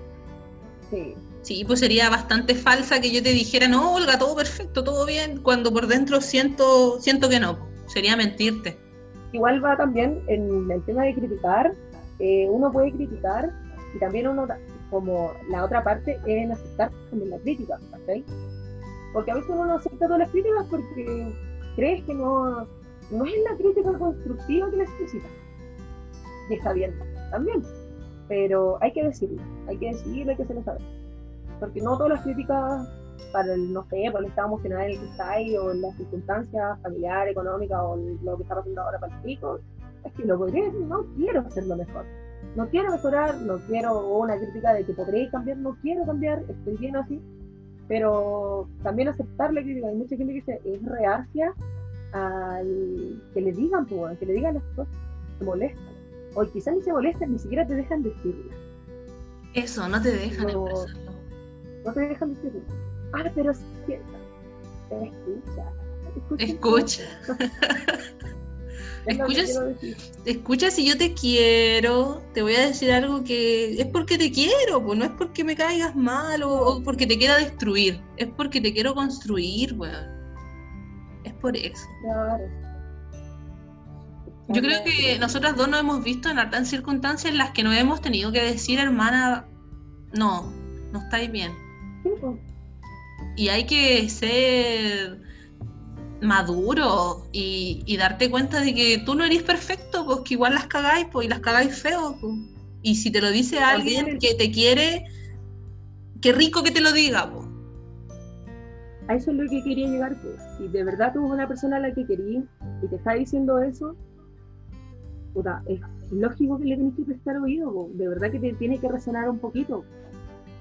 Sí. Sí, pues sería bastante falsa que yo te dijera, no, Olga, todo perfecto, todo bien, cuando por dentro siento, siento que no. Sería mentirte. Igual va también en el tema de criticar, eh, uno puede criticar y también uno, como la otra parte, es aceptar también la crítica, ¿ok? Porque a veces uno no acepta todas las críticas porque crees que no, no es la crítica constructiva que necesita. Y está bien, también. Pero hay que decirlo, hay que decirlo, hay que hacerlo saber. Porque no todas las críticas para el, no sé, para el estado emocional en el que está ahí, o en las circunstancias familiares, económicas, o lo que está pasando ahora para el chico, es que lo podría decir, no quiero hacerlo mejor. No quiero mejorar, no quiero una crítica de que podréis cambiar, no quiero cambiar, estoy bien así. Pero también aceptar la crítica. Hay mucha gente que dice, es reacia al que le digan, pues, que le digan las cosas, se molestan. O quizás ni se molestan, ni siquiera te dejan decirlo. Eso, no te dejan No. expresarlo. No te dejan decirlo. Ah, pero sí, escucha. Escucha. Escucha. Escucha, si yo te quiero, te voy a decir algo que es porque te quiero, pues no es porque me caigas mal o, o porque te quiera destruir, es porque te quiero construir, weón. Es por eso. Claro. Yo creo que nosotras dos nos hemos visto en hartas circunstancias en las que nos hemos tenido que decir, hermana, no, no estáis bien. Sí, pues. Y hay que ser maduro y, y darte cuenta de que tú no eres perfecto, pues que igual las cagáis, pues y las cagáis feo. pues. Y si te lo dice alguien También- que te quiere, qué rico que te lo diga, pues. a eso es lo que quería llegar. Pues. Si de verdad tú eres una persona a la que querías y te está diciendo eso, puta, es lógico que le tienes que prestar oído. po. De verdad que te tiene que resonar un poquito.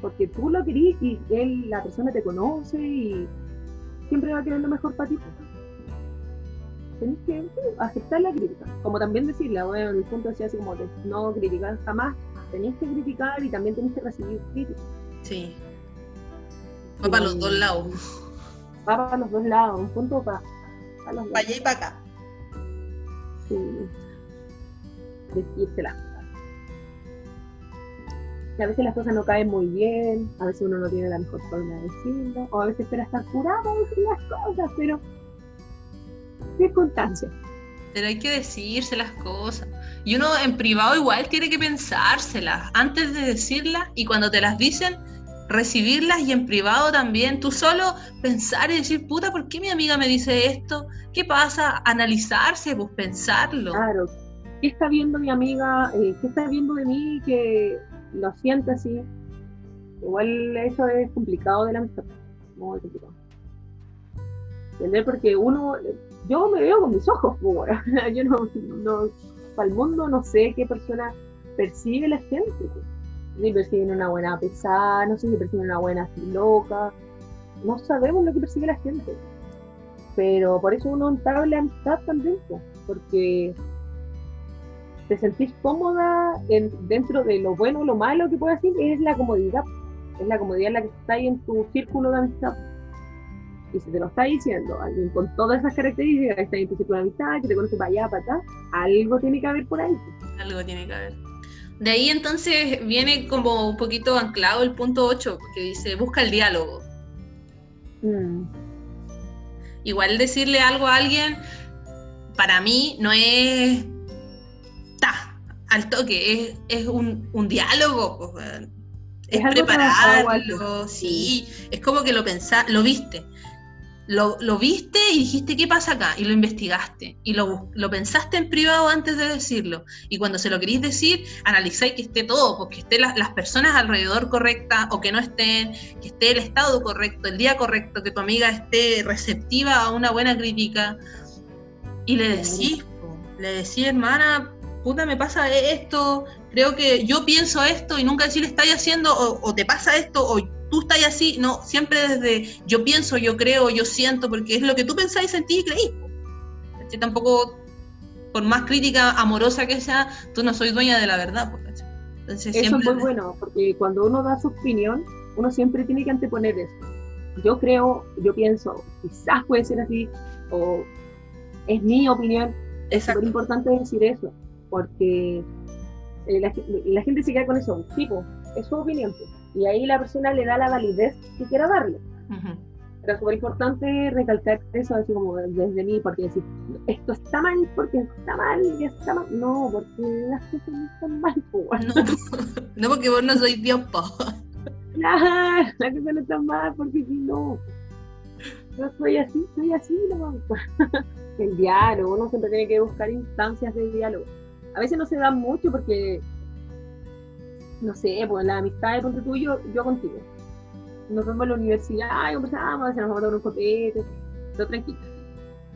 Porque tú lo querís y él, la persona te conoce y siempre va a querer lo mejor para ti. Tenés que aceptar la crítica. Como también decirla, bueno, en el punto así, así como de no criticar jamás. Tenés que criticar y también tenés que recibir crítica. Sí. Va para los dos lados. Va para los dos lados, un punto para, para los dos. Para allá y para acá. Sí. Decírsela. Que a veces las cosas no caen muy bien, a veces uno no tiene la mejor forma de decirlo, o a veces espera estar curado para decir las cosas, pero circunstancias. Pero hay que decirse las cosas. Y uno en privado igual tiene que pensárselas antes de decirlas y cuando te las dicen, recibirlas y en privado también. Tú solo pensar y decir, puta, ¿por qué mi amiga me dice esto? ¿Qué pasa? Analizarse, pues pensarlo. Claro, ¿qué está viendo mi amiga? Eh, ¿Qué está viendo de mí que lo siente así? Igual eso es complicado de la amistad, muy. Porque uno, yo me veo con mis ojos, pues, yo no, no, para el mundo no sé qué persona percibe la gente. pues. Si perciben una buena pesada, no sé si perciben una buena loca, no sabemos lo que percibe la gente. Pero por eso uno entabla amistad también, pues, porque te sentís cómoda en- dentro de lo bueno o lo malo que puede decir, es la comodidad. Es la comodidad en la que está ahí en tu círculo de amistad. Y si te lo está diciendo alguien con todas esas características, que está en tu círculo de amistad, que te conoce para allá, para acá, algo tiene que haber por ahí. Algo tiene que haber. De ahí entonces viene como un poquito anclado el punto 8, que dice, busca el diálogo. Mm, Igual decirle algo a alguien, para mí no es ta, al toque, es, es un, un diálogo. Es, Es prepararlo, sí, es como que lo pensá, lo viste. Lo, lo viste y dijiste, ¿qué pasa acá? Y lo investigaste. Y lo, lo pensaste en privado antes de decirlo. Y cuando se lo queréis decir, analizáis que esté todo, porque que estén las, las personas alrededor correctas o que no estén, que esté el estado correcto, el día correcto, que tu amiga esté receptiva a una buena crítica. Y le decís, le decís, hermana, puta, me pasa esto, creo que yo pienso esto y nunca decir estáis haciendo o, o te pasa esto o tú estás así, no, siempre desde yo pienso, yo creo, yo siento, porque es lo que tú pensáis, sentís y creís. Tampoco por más crítica amorosa que sea, tú no soy dueña de la verdad. Entonces, eso es muy bueno, porque cuando uno da su opinión, uno siempre tiene que anteponer eso. Yo creo, yo pienso, quizás puede ser así, o es mi opinión. Es súper importante decir eso, porque eh, la, gente se queda con eso, tipo, es su opinión, pues, y ahí la persona le da la validez que quiera darle. Pero es súper importante recalcar eso, así como desde mí, porque decir, esto está mal porque está mal y está mal. No, porque las cosas no están mal. No, no, porque vos no sois Dios, po. Nah, las cosas no están mal porque si no. Yo soy así, soy así, no. El diálogo, uno siempre tiene que buscar instancias de diálogo. A veces no se da mucho porque, no sé, pues la amistad de punto tuyo, yo contigo nos vemos en la universidad, y conversamos, a vamos a tomar un copete, todo tranquilo.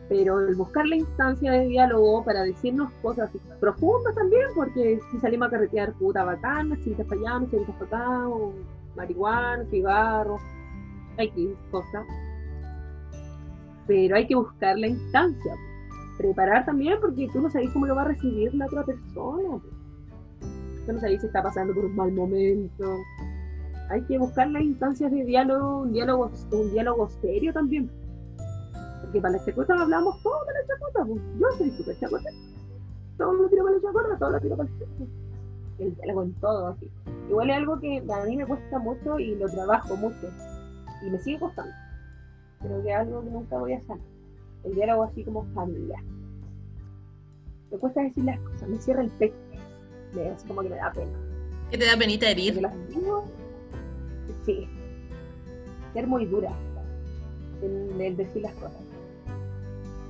Pero el buscar la instancia de diálogo para decirnos cosas profundas también, porque si salimos a carretear puta bacana, chilitas para allá, chilitas para acá, o marihuana, cigarro, X cosas. Pero hay que buscar la instancia, preparar también, porque tú no sabes cómo lo va a recibir la otra persona. Tú no sabes si está pasando por un mal momento, hay que buscar las instancias de diálogo, un diálogo, un diálogo serio también. Porque para las chacotas hablamos todos de las chacotas, pues. yo soy súper chacota. Todos lo tiro para la chacota, todos lo tiro para el El diálogo en todo, así. Igual es algo que a mí me cuesta mucho y lo trabajo mucho. Y me sigue costando. Pero que es algo que nunca voy a hacer. El diálogo así como familiar. Me cuesta decir las cosas, me cierra el pecho. Así como que me da pena. ¿Qué te da penita herir? sí, ser muy dura en el decir las cosas.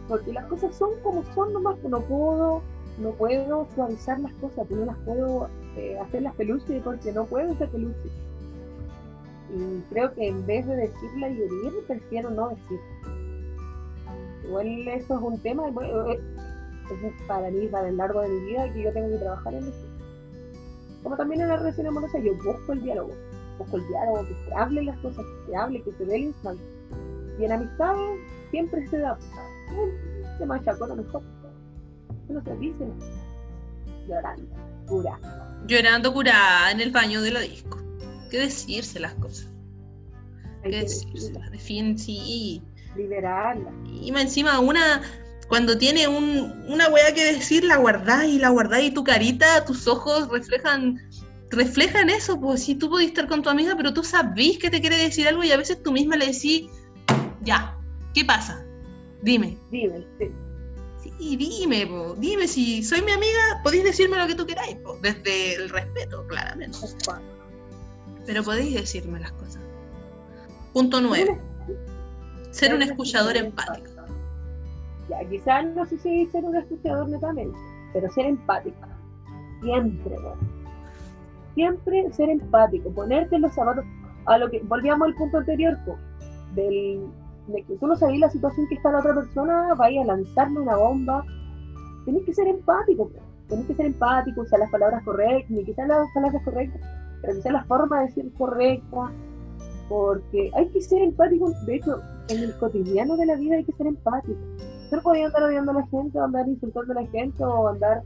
Porque las cosas son como son nomás, no puedo, no puedo suavizar las cosas, no las puedo eh, hacer las peluches porque no puedo hacer peluches. Y creo que en vez de decirla y herir, prefiero no decir. Igual eso es un tema, eh, para mí, para el largo de mi vida, que yo tengo que trabajar en eso. Como también en la relación amorosa, yo busco el diálogo poco el diálogo, que se hable las cosas, que se hable, que se dé el instante. Y en amistad siempre se da, se con lo mejor. No se dice, llorando, curada. Llorando curada en el baño de la disco. ¿Qué decirse las cosas? ¿Qué decirse? De fin, sí. Liberarla. Y encima una cuando tiene un, una weá que decir, la guardás y la guardás y tu carita, tus ojos reflejan reflejan eso, pues si tú podés estar con tu amiga, pero tú sabés que te quiere decir algo y a veces tú misma le decís, ya, ¿qué pasa? Dime. Dime, sí. Sí, dime, po. dime, si soy mi amiga, podéis decirme lo que tú queráis, po. desde el respeto, claramente. Pero podéis decirme las cosas. Punto nueve. Ser un escuchador empático. Ya, quizás no sé si ser un escuchador netamente, pero ser empático. Siempre, bueno siempre ser empático, ponerte los zapatos, a lo que volvíamos al punto anterior, del, de que tú no sabes la situación que está la otra persona, vaya a lanzarle una bomba, tienes que ser empático, tienes que ser empático, usar las palabras correctas, ni quizás las palabras correctas, pero quizás la forma de decir correcta, porque hay que ser empático, de hecho, en el cotidiano de la vida hay que ser empático. No podía andar odiando a la gente, o andar insultando a la gente, o andar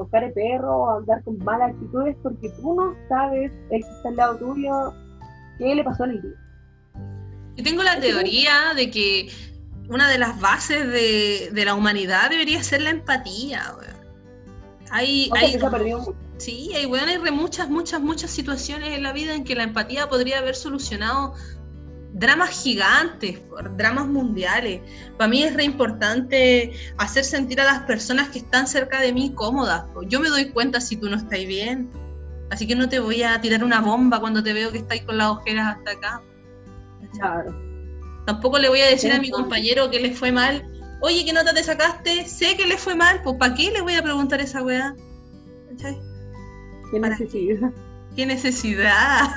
buscar el perro o andar con malas actitudes porque tú no sabes el que está al lado tuyo qué le pasó en el día. Yo tengo la teoría de que una de las bases de, la humanidad debería ser la empatía. Hay, hay, sí, hay, bueno, hay muchas, muchas, muchas situaciones en la vida en que la empatía podría haber solucionado dramas gigantes, dramas mundiales. Para mí es re importante hacer sentir a las personas que están cerca de mí cómodas. Yo me doy cuenta si tú no estás bien, así que no te voy a tirar una bomba cuando te veo que estáis con las ojeras hasta acá. Claro. Tampoco le voy a decir a mi compañero que le fue mal, oye, ¿qué nota te sacaste? Sé que le fue mal, pues ¿para qué le voy a preguntar esa weá? ¿Qué necesidad? ¿Qué necesidad?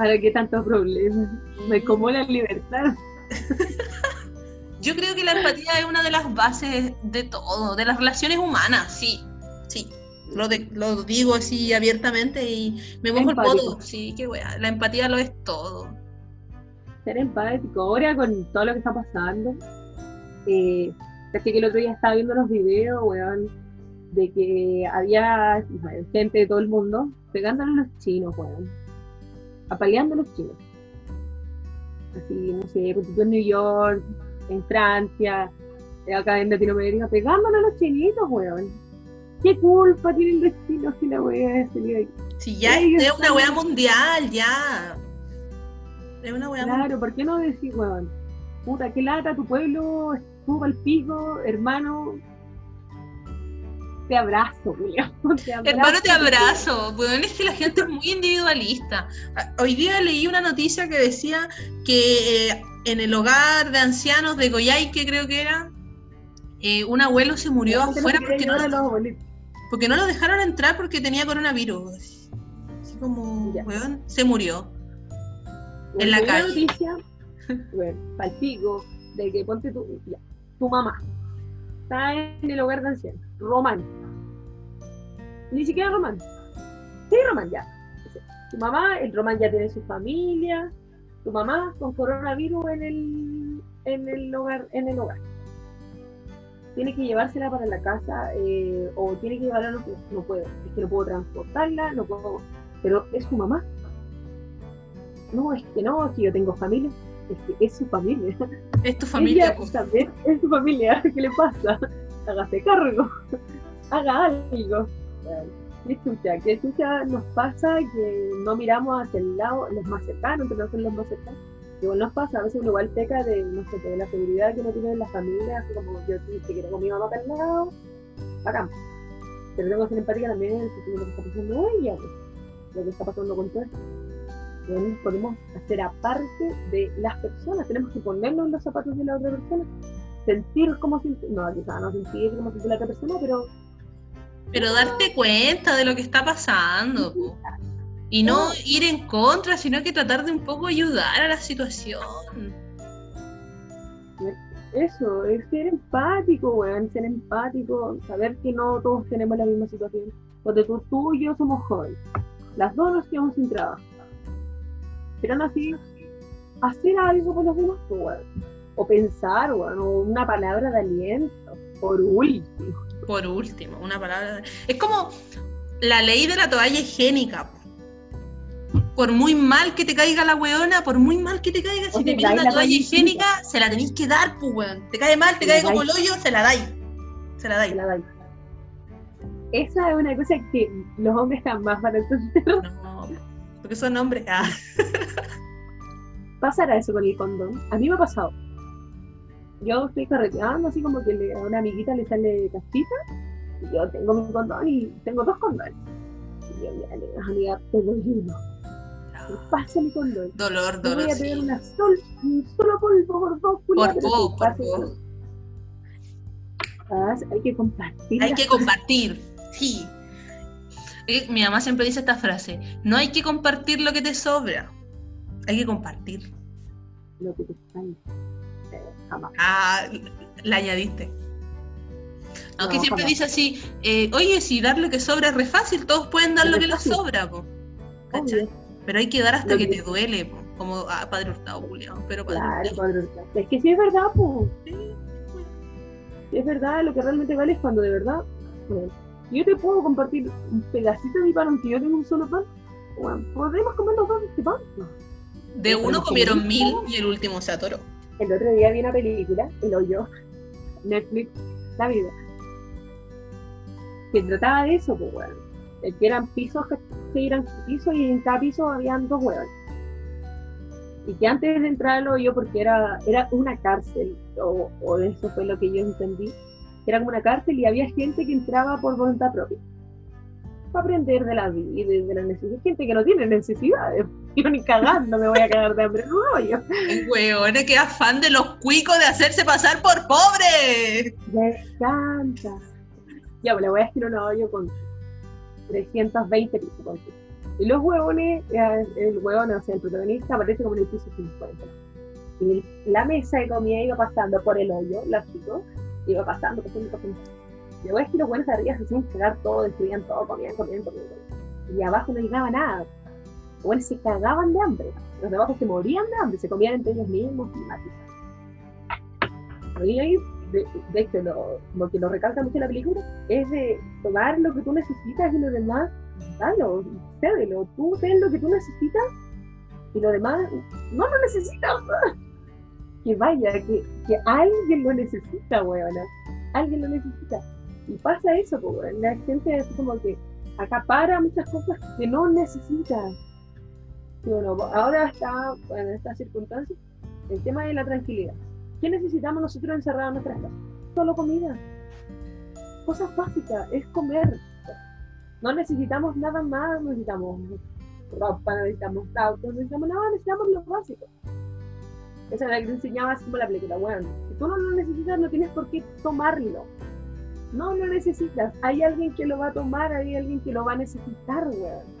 ¿Para qué tantos problemas? Me como la libertad. Yo creo que la empatía es una de las bases de todo, de las relaciones humanas, sí, sí. Lo, lo digo así abiertamente y me mojo el poto. Sí, qué wea. La empatía lo es todo. Ser empático. Ahora con todo lo que está pasando, eh, que el otro día estaba viendo los videos, weón, de que había gente de todo el mundo pegándole a los chinos, weón. Apaleando a los chinos. Así, no sé, en New York, en Francia, eh, acá en Latinoamérica, pegándole a los chinitos, weón. ¿Qué culpa tiene el destino si la weá salir ahí? Si ya es una weá mundial, ya. Es una weá mundial. Claro, ¿por qué no decir, weón? Puta, qué lata, tu pueblo estuvo al pico, hermano. Te abrazo, Julio. Te abrazo, Hermano, te abrazo. Weón, es que la gente es muy individualista. Ah, Hoy día leí una noticia que decía que eh, en el hogar de ancianos de Goyaique, creo que era, eh, un abuelo se murió afuera porque no, abuelitos. porque no lo dejaron entrar porque tenía coronavirus. Así como, weón, se murió. En la calle. noticia, bueno, palpico, de que ponte tu, ya, tu mamá está en el hogar de ancianos, Román. Ni siquiera Román. Sí, Román, ya. Tu mamá, el Román ya tiene su familia, tu mamá con coronavirus en el, en el hogar, en el hogar. Tiene que llevársela para la casa eh, o tiene que llevarla, no, no puedo, es que no puedo transportarla, no puedo, pero es su mamá. No, es que no, es que yo tengo familia, es que es su familia. Es tu familia. Ella también es su familia, ¿qué le pasa? Hágase cargo, haga algo. ¿Qué chucha? ¿Qué chucha nos pasa que no miramos hacia el lado, los más cercanos, que no son los más cercanos? Igual nos pasa, a veces uno igual peca de, no sé, de la seguridad que uno tiene en la familia, así como yo si quiero con mi mamá para el lado, bacán. Pero tengo que ser empática también en lo que está pasando ella, pues, lo que está pasando con todo esto. No nos podemos hacer aparte de las personas, tenemos que ponernos en los zapatos de la otra persona, sentir como siente, no, quizás no sentir como siente la otra persona, pero Pero darte cuenta de lo que está pasando. po. Y no ir en contra, sino que tratar de un poco ayudar a la situación. eso, es ser empático, weón, ser empático, saber que no todos tenemos la misma situación. Porque tú, tú y yo somos jóvenes, las dos nos quedamos sin trabajo. Pero aún así, hacer algo por los demás, weón. O pensar, weón, o una palabra de aliento, por último. Por último, una palabra. Es como la ley de la toalla higiénica. po. Por muy mal que te caiga la weona, por muy mal que te caiga, O si te te pide dais una la toalla higiénica, se la tenéis que dar, pues weón. Te cae mal, te Se cae como el hoyo, se la dais. Se la dais. que la dais. Esa es una cosa que los hombres jamás van a entender. No, porque son hombres. Ah. pasará eso con el condón. A mí me ha pasado. Yo estoy carreteando así como que le- a una amiguita le sale castita. Y yo tengo mi condón y tengo dos condones. Y yo ya le amiga, te doy uno. Me pasa mi condón. Dolor, dolor. voy a pegar sí. una sol, un solo polvo por dos Por culiadas, poco, por poco. Ah, Hay que compartir. Hay que compartir, sí. Mi mamá siempre dice esta frase, no hay que compartir lo que te sobra, hay que compartir. lo que te sale. Jamás. Ah, la añadiste. Aunque No, siempre jamás. dice así, eh, oye, si dar lo que sobra es re fácil, todos pueden dar Es lo que les sobra, po. Pero hay que dar hasta que que- te duele, po. como a Padre Hurtado, Julián. Pero Padre Claro. Padre Hurtado. Es que sí es verdad, pues. Sí, es verdad, lo que realmente vale es cuando de verdad, bueno, yo te puedo compartir un pedacito de mi pan, aunque yo tengo un solo pan, bueno, podemos comer los dos de este pan. De uno comieron mil y el último se atoró. El otro día vi una película, El Hoyo, Netflix, la vida, que trataba de eso, pues. Eh, Que eran pisos, que eran pisos y en cada piso habían dos huevos. Y que antes de entrar al hoyo, porque era, era una cárcel, o, o eso fue lo que yo entendí, era como una cárcel y había gente que entraba por voluntad propia. Para aprender de la vida y de la necesidad. Gente que no tiene necesidades. Yo ni cagando me voy a cagar de hambre en un hoyo. Weón, que afán de los cuicos de hacerse pasar por pobres. Me encanta. Ya, pues le voy a escribir un hoyo con 320 pisos. ponte. Y los huevones, eh, el huevón, o sea, el protagonista aparece como en el piso 50. Y la mesa de comida iba pasando por el hoyo, lógico, iba pasando, pasando, pasando. Es que los buenos arriba se hacían cagar todo, destruían todo, comían, comían, comían. Y abajo no llegaba nada. Los buenos se cagaban de hambre. Los de abajo se morían de hambre, se comían entre ellos mismos y matitas. Y ahí de, de hecho, lo, lo que lo recalca mucho la película, es de tomar lo que tú necesitas y lo demás, dalo, cédelo. Tú ten lo que tú necesitas y lo demás no lo necesitas. Que vaya, que, que alguien lo necesita, weona. Alguien lo necesita. Y pasa eso, la gente es como que acapara muchas cosas que no necesita. Bueno, ahora está, en estas circunstancias, el tema de la tranquilidad. ¿Qué necesitamos nosotros encerrados en nuestras casas? Solo comida. Cosas básicas, es comer. No necesitamos nada más, necesitamos ropa, necesitamos autos, necesitamos nada, necesitamos lo básico. Esa es la que te enseñaba así como la película. Bueno, si tú no lo necesitas, no tienes por qué tomarlo. No lo necesitas. Hay alguien que lo va a tomar, hay alguien que lo va a necesitar, weón.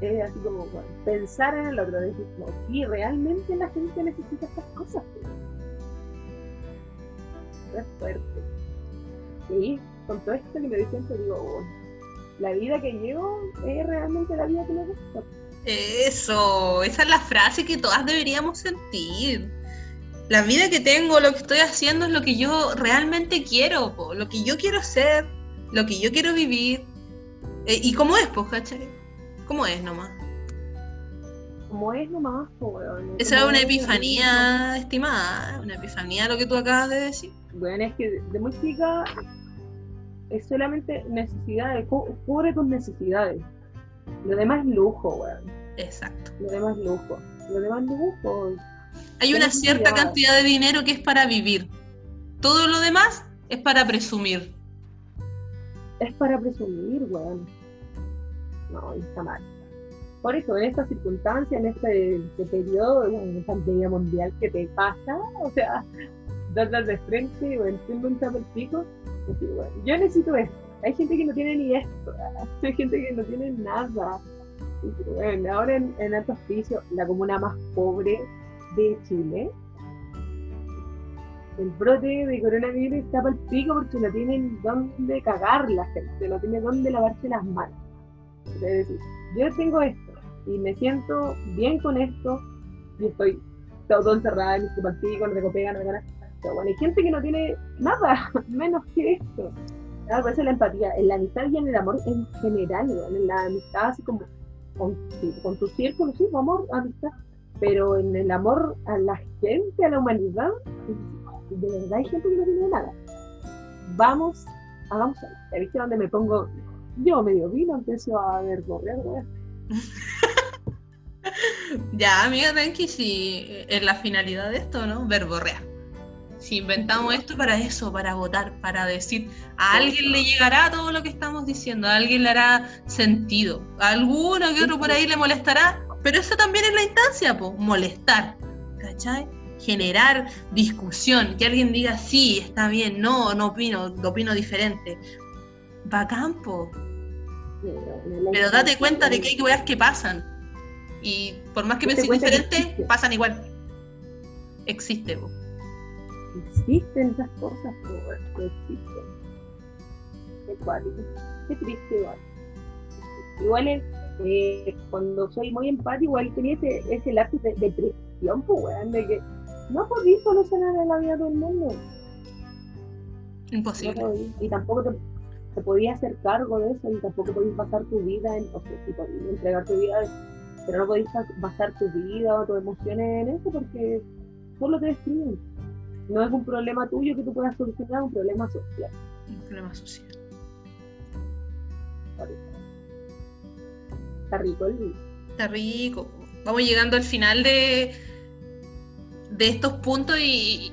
Es así como bueno, pensar en el otro, decir, no, sí, realmente la gente necesita estas cosas. Es fuerte. Y con todo esto que me doy cuenta, digo, la vida que llevo es realmente la vida que me gusta. Eso, esa es la frase que todas deberíamos sentir. La vida que tengo, lo que estoy haciendo es lo que yo realmente quiero, po, lo que yo quiero ser, lo que yo quiero vivir. Eh, ¿Y cómo es, pues, cachai? ¿Cómo es nomás? Como es nomás, po, weón. Esa es una es, epifanía estimada, una epifanía lo que tú acabas de decir. Bueno, es que de muy chica es solamente necesidades, cu- cubre tus necesidades. Lo demás es lujo, weón. Exacto. Lo demás es lujo. Lo demás es lujo. Hay una cierta cantidad de dinero que es para vivir. Todo lo demás es para presumir. Es para presumir, weón. No, está mal. Por eso, en esta circunstancia, en este, este periodo, en pandemia mundial que te pasa, o sea, darlas de frente o entiendo un el pico, decir, bueno, yo necesito esto. Hay gente que no tiene ni esto, hay gente que no tiene nada. Y, bueno, ahora en, en Alto Hospicio, la comuna más pobre de Chile, el brote de coronavirus está para el pico porque no tienen dónde cagar la gente, no tiene dónde lavarse las manos. Es decir, yo tengo esto y me siento bien con esto y estoy todo encerrada en mi pico, no tengo pega, no tengo nada. Pero bueno, hay gente que no tiene nada, menos que esto. Ah, por eso la empatía, en la amistad y en el amor en general, weón, en la amistad así como con, con tu círculo, sí, amor, amistad, pero en el amor a la gente, a la humanidad, de verdad hay gente que no tiene nada. Vamos, hagamos algo. ¿Viste donde me pongo? Yo medio vino, empiezo a ver correr. Ya, amiga, tranqui, si es la finalidad de esto, ¿no? Verborrear. Si inventamos esto para eso, para votar, para decir, a alguien le llegará todo lo que estamos diciendo, a alguien le hará sentido, a alguno que otro por ahí le molestará, pero eso también es la instancia, po, molestar, ¿cachai? Generar discusión, que alguien diga, sí, está bien, no, no opino, opino diferente. Bacán, po. Pero date cuenta de que hay weas que pasan. Y por más que pienses que diferente, pasan igual. Existe, po. Existen esas cosas, que existen. Qué. Qué triste, igual. Igual es, eh, cuando soy muy empático, igual tenía ese, ese lapso de depresión, pues, weón, de que no podís solucionar la vida de todo el mundo. Imposible. Y tampoco te, te podías hacer cargo de eso, y tampoco podías basar tu vida en, o sea, podías entregar tu vida, pero no podías bas- basar tu vida o tus emociones en eso porque solo te destruyen. No es un problema tuyo que tú puedas solucionar, es un problema social. Un problema social. Está rico el vino. Está rico. Vamos llegando al final de, de estos puntos y,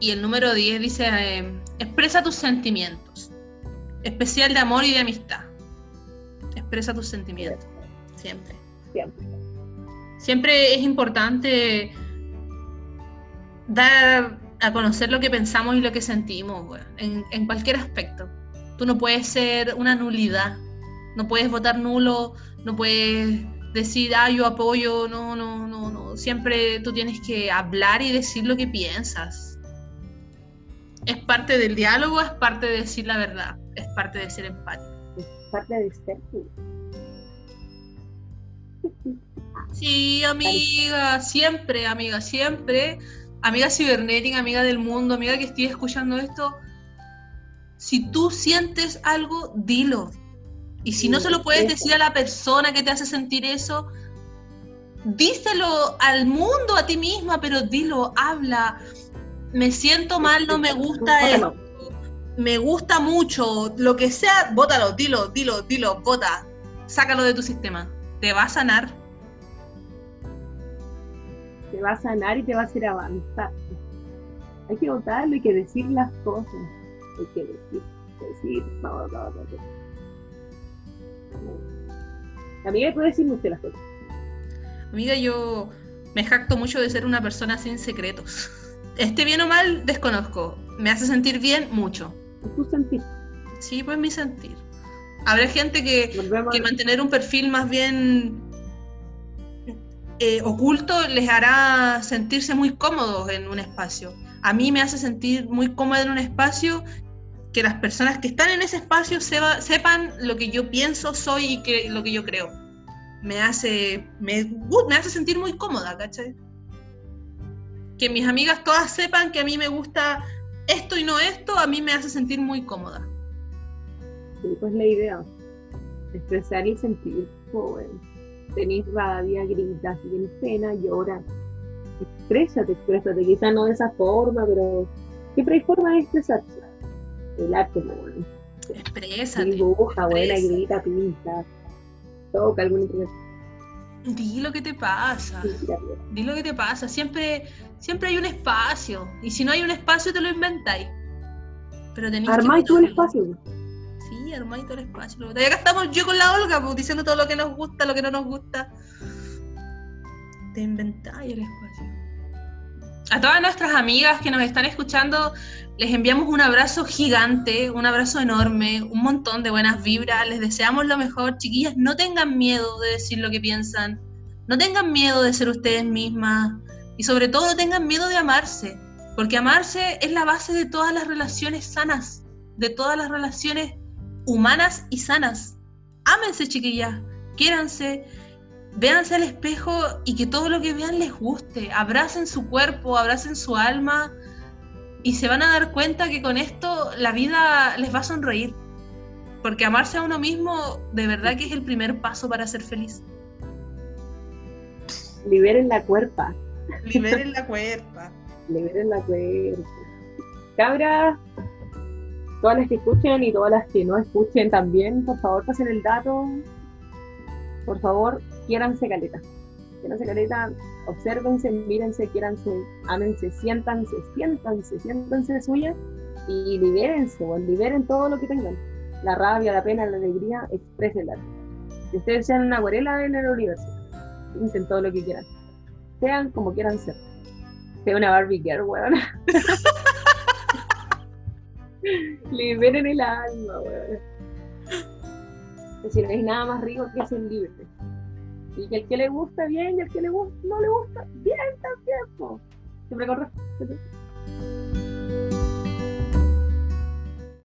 y el número 10 dice, eh, expresa tus sentimientos. Especial de amor y de amistad. Expresa tus sentimientos. Siempre. Siempre. Siempre es importante dar a conocer lo que pensamos y lo que sentimos, en, en cualquier aspecto. Tú no puedes ser una nulidad, no puedes votar nulo, no puedes decir, ah, yo apoyo, no, no, no, no. Siempre tú tienes que hablar y decir lo que piensas. Es parte del diálogo, es parte de decir la verdad, es parte de ser empático. Es parte de ser tú. Sí, amiga, siempre, amiga, siempre amiga cibernética, amiga del mundo, amiga que estés escuchando esto, si tú sientes algo, dilo. Y si no se lo puedes decir a la persona que te hace sentir eso, díselo al mundo, a ti misma, pero dilo, habla. Me siento mal, no me gusta esto. Me gusta mucho, lo que sea, bótalo, dilo, dilo, dilo, bota. Sácalo de tu sistema. Te va a sanar. Te va a sanar y te va a hacer avanzar. Hay que votarlo, hay que decir las cosas. Hay que decir, decir, todo, todo. Amiga, puede decir usted las cosas. Amiga, yo me jacto mucho de ser una persona sin secretos. Esté bien o mal, desconozco. Me hace sentir bien mucho. ¿Tu sentir? Sí, pues mi sentir. Habrá gente que, que mantener un perfil más bien eh, oculto les hará sentirse muy cómodos en un espacio. A mí me hace sentir muy cómoda en un espacio que las personas que están en ese espacio sepan lo que yo pienso, soy y que, lo que yo creo me hace, me, me hace sentir muy cómoda, ¿cachai? Que mis amigas todas sepan que a mí me gusta esto y no esto, a mí me hace sentir muy cómoda. Sí, pues la idea, expresar y sentir, joven. Tenés rabia, gritas, tienes pena, lloras. Exprésate, exprésate, quizá no de esa forma, pero siempre hay forma de expresarse. El arte, ¿no? Exprésate. Dibuja, buena, grita, pinta toca algún Di lo que te pasa. Di lo que te pasa. Siempre, siempre hay un espacio. Y si no hay un espacio, te lo inventáis. Pero tenéis Armáis tú el espacio. Sí, armáis todo el espacio. Ya acá estamos yo con la Olga, pues, diciendo todo lo que nos gusta, lo que no nos gusta. Te inventáis el espacio. A todas nuestras amigas que nos están escuchando, les enviamos un abrazo gigante, un abrazo enorme, un montón de buenas vibras. Les deseamos lo mejor. Chiquillas, no tengan miedo de decir lo que piensan. No tengan miedo de ser ustedes mismas. Y sobre todo, tengan miedo de amarse. Porque amarse es la base de todas las relaciones sanas, de todas las relaciones humanas y sanas. Ámense, chiquillas. Quiéranse. Véanse al espejo y que todo lo que vean les guste. Abracen su cuerpo, abracen su alma y se van a dar cuenta que con esto la vida les va a sonreír. Porque amarse a uno mismo de verdad que es el primer paso para ser feliz. Liberen la cuerpa. Liberen la cuerpa. Liberen la cuerpa. Cabras, todas las que escuchen y todas las que no escuchen también, por favor pasen el dato. Por favor, quiéranse caleta que no se caleta, observense, mírense, quieranse, ámense, siéntanse, siéntanse, siéntanse de suya y libérense, o liberen todo lo que tengan. La rabia, la pena, la alegría, exprésenla. Que ustedes sean una acuarela en el universo. Intenten todo lo que quieran. Sean como quieran ser. Sea una Barbie girl, weón. Liberen el alma, weón. Si no hay nada más rico que ser libre. Y que el que le gusta bien y el que le gusta, no le gusta bien también. Siempre con respeto.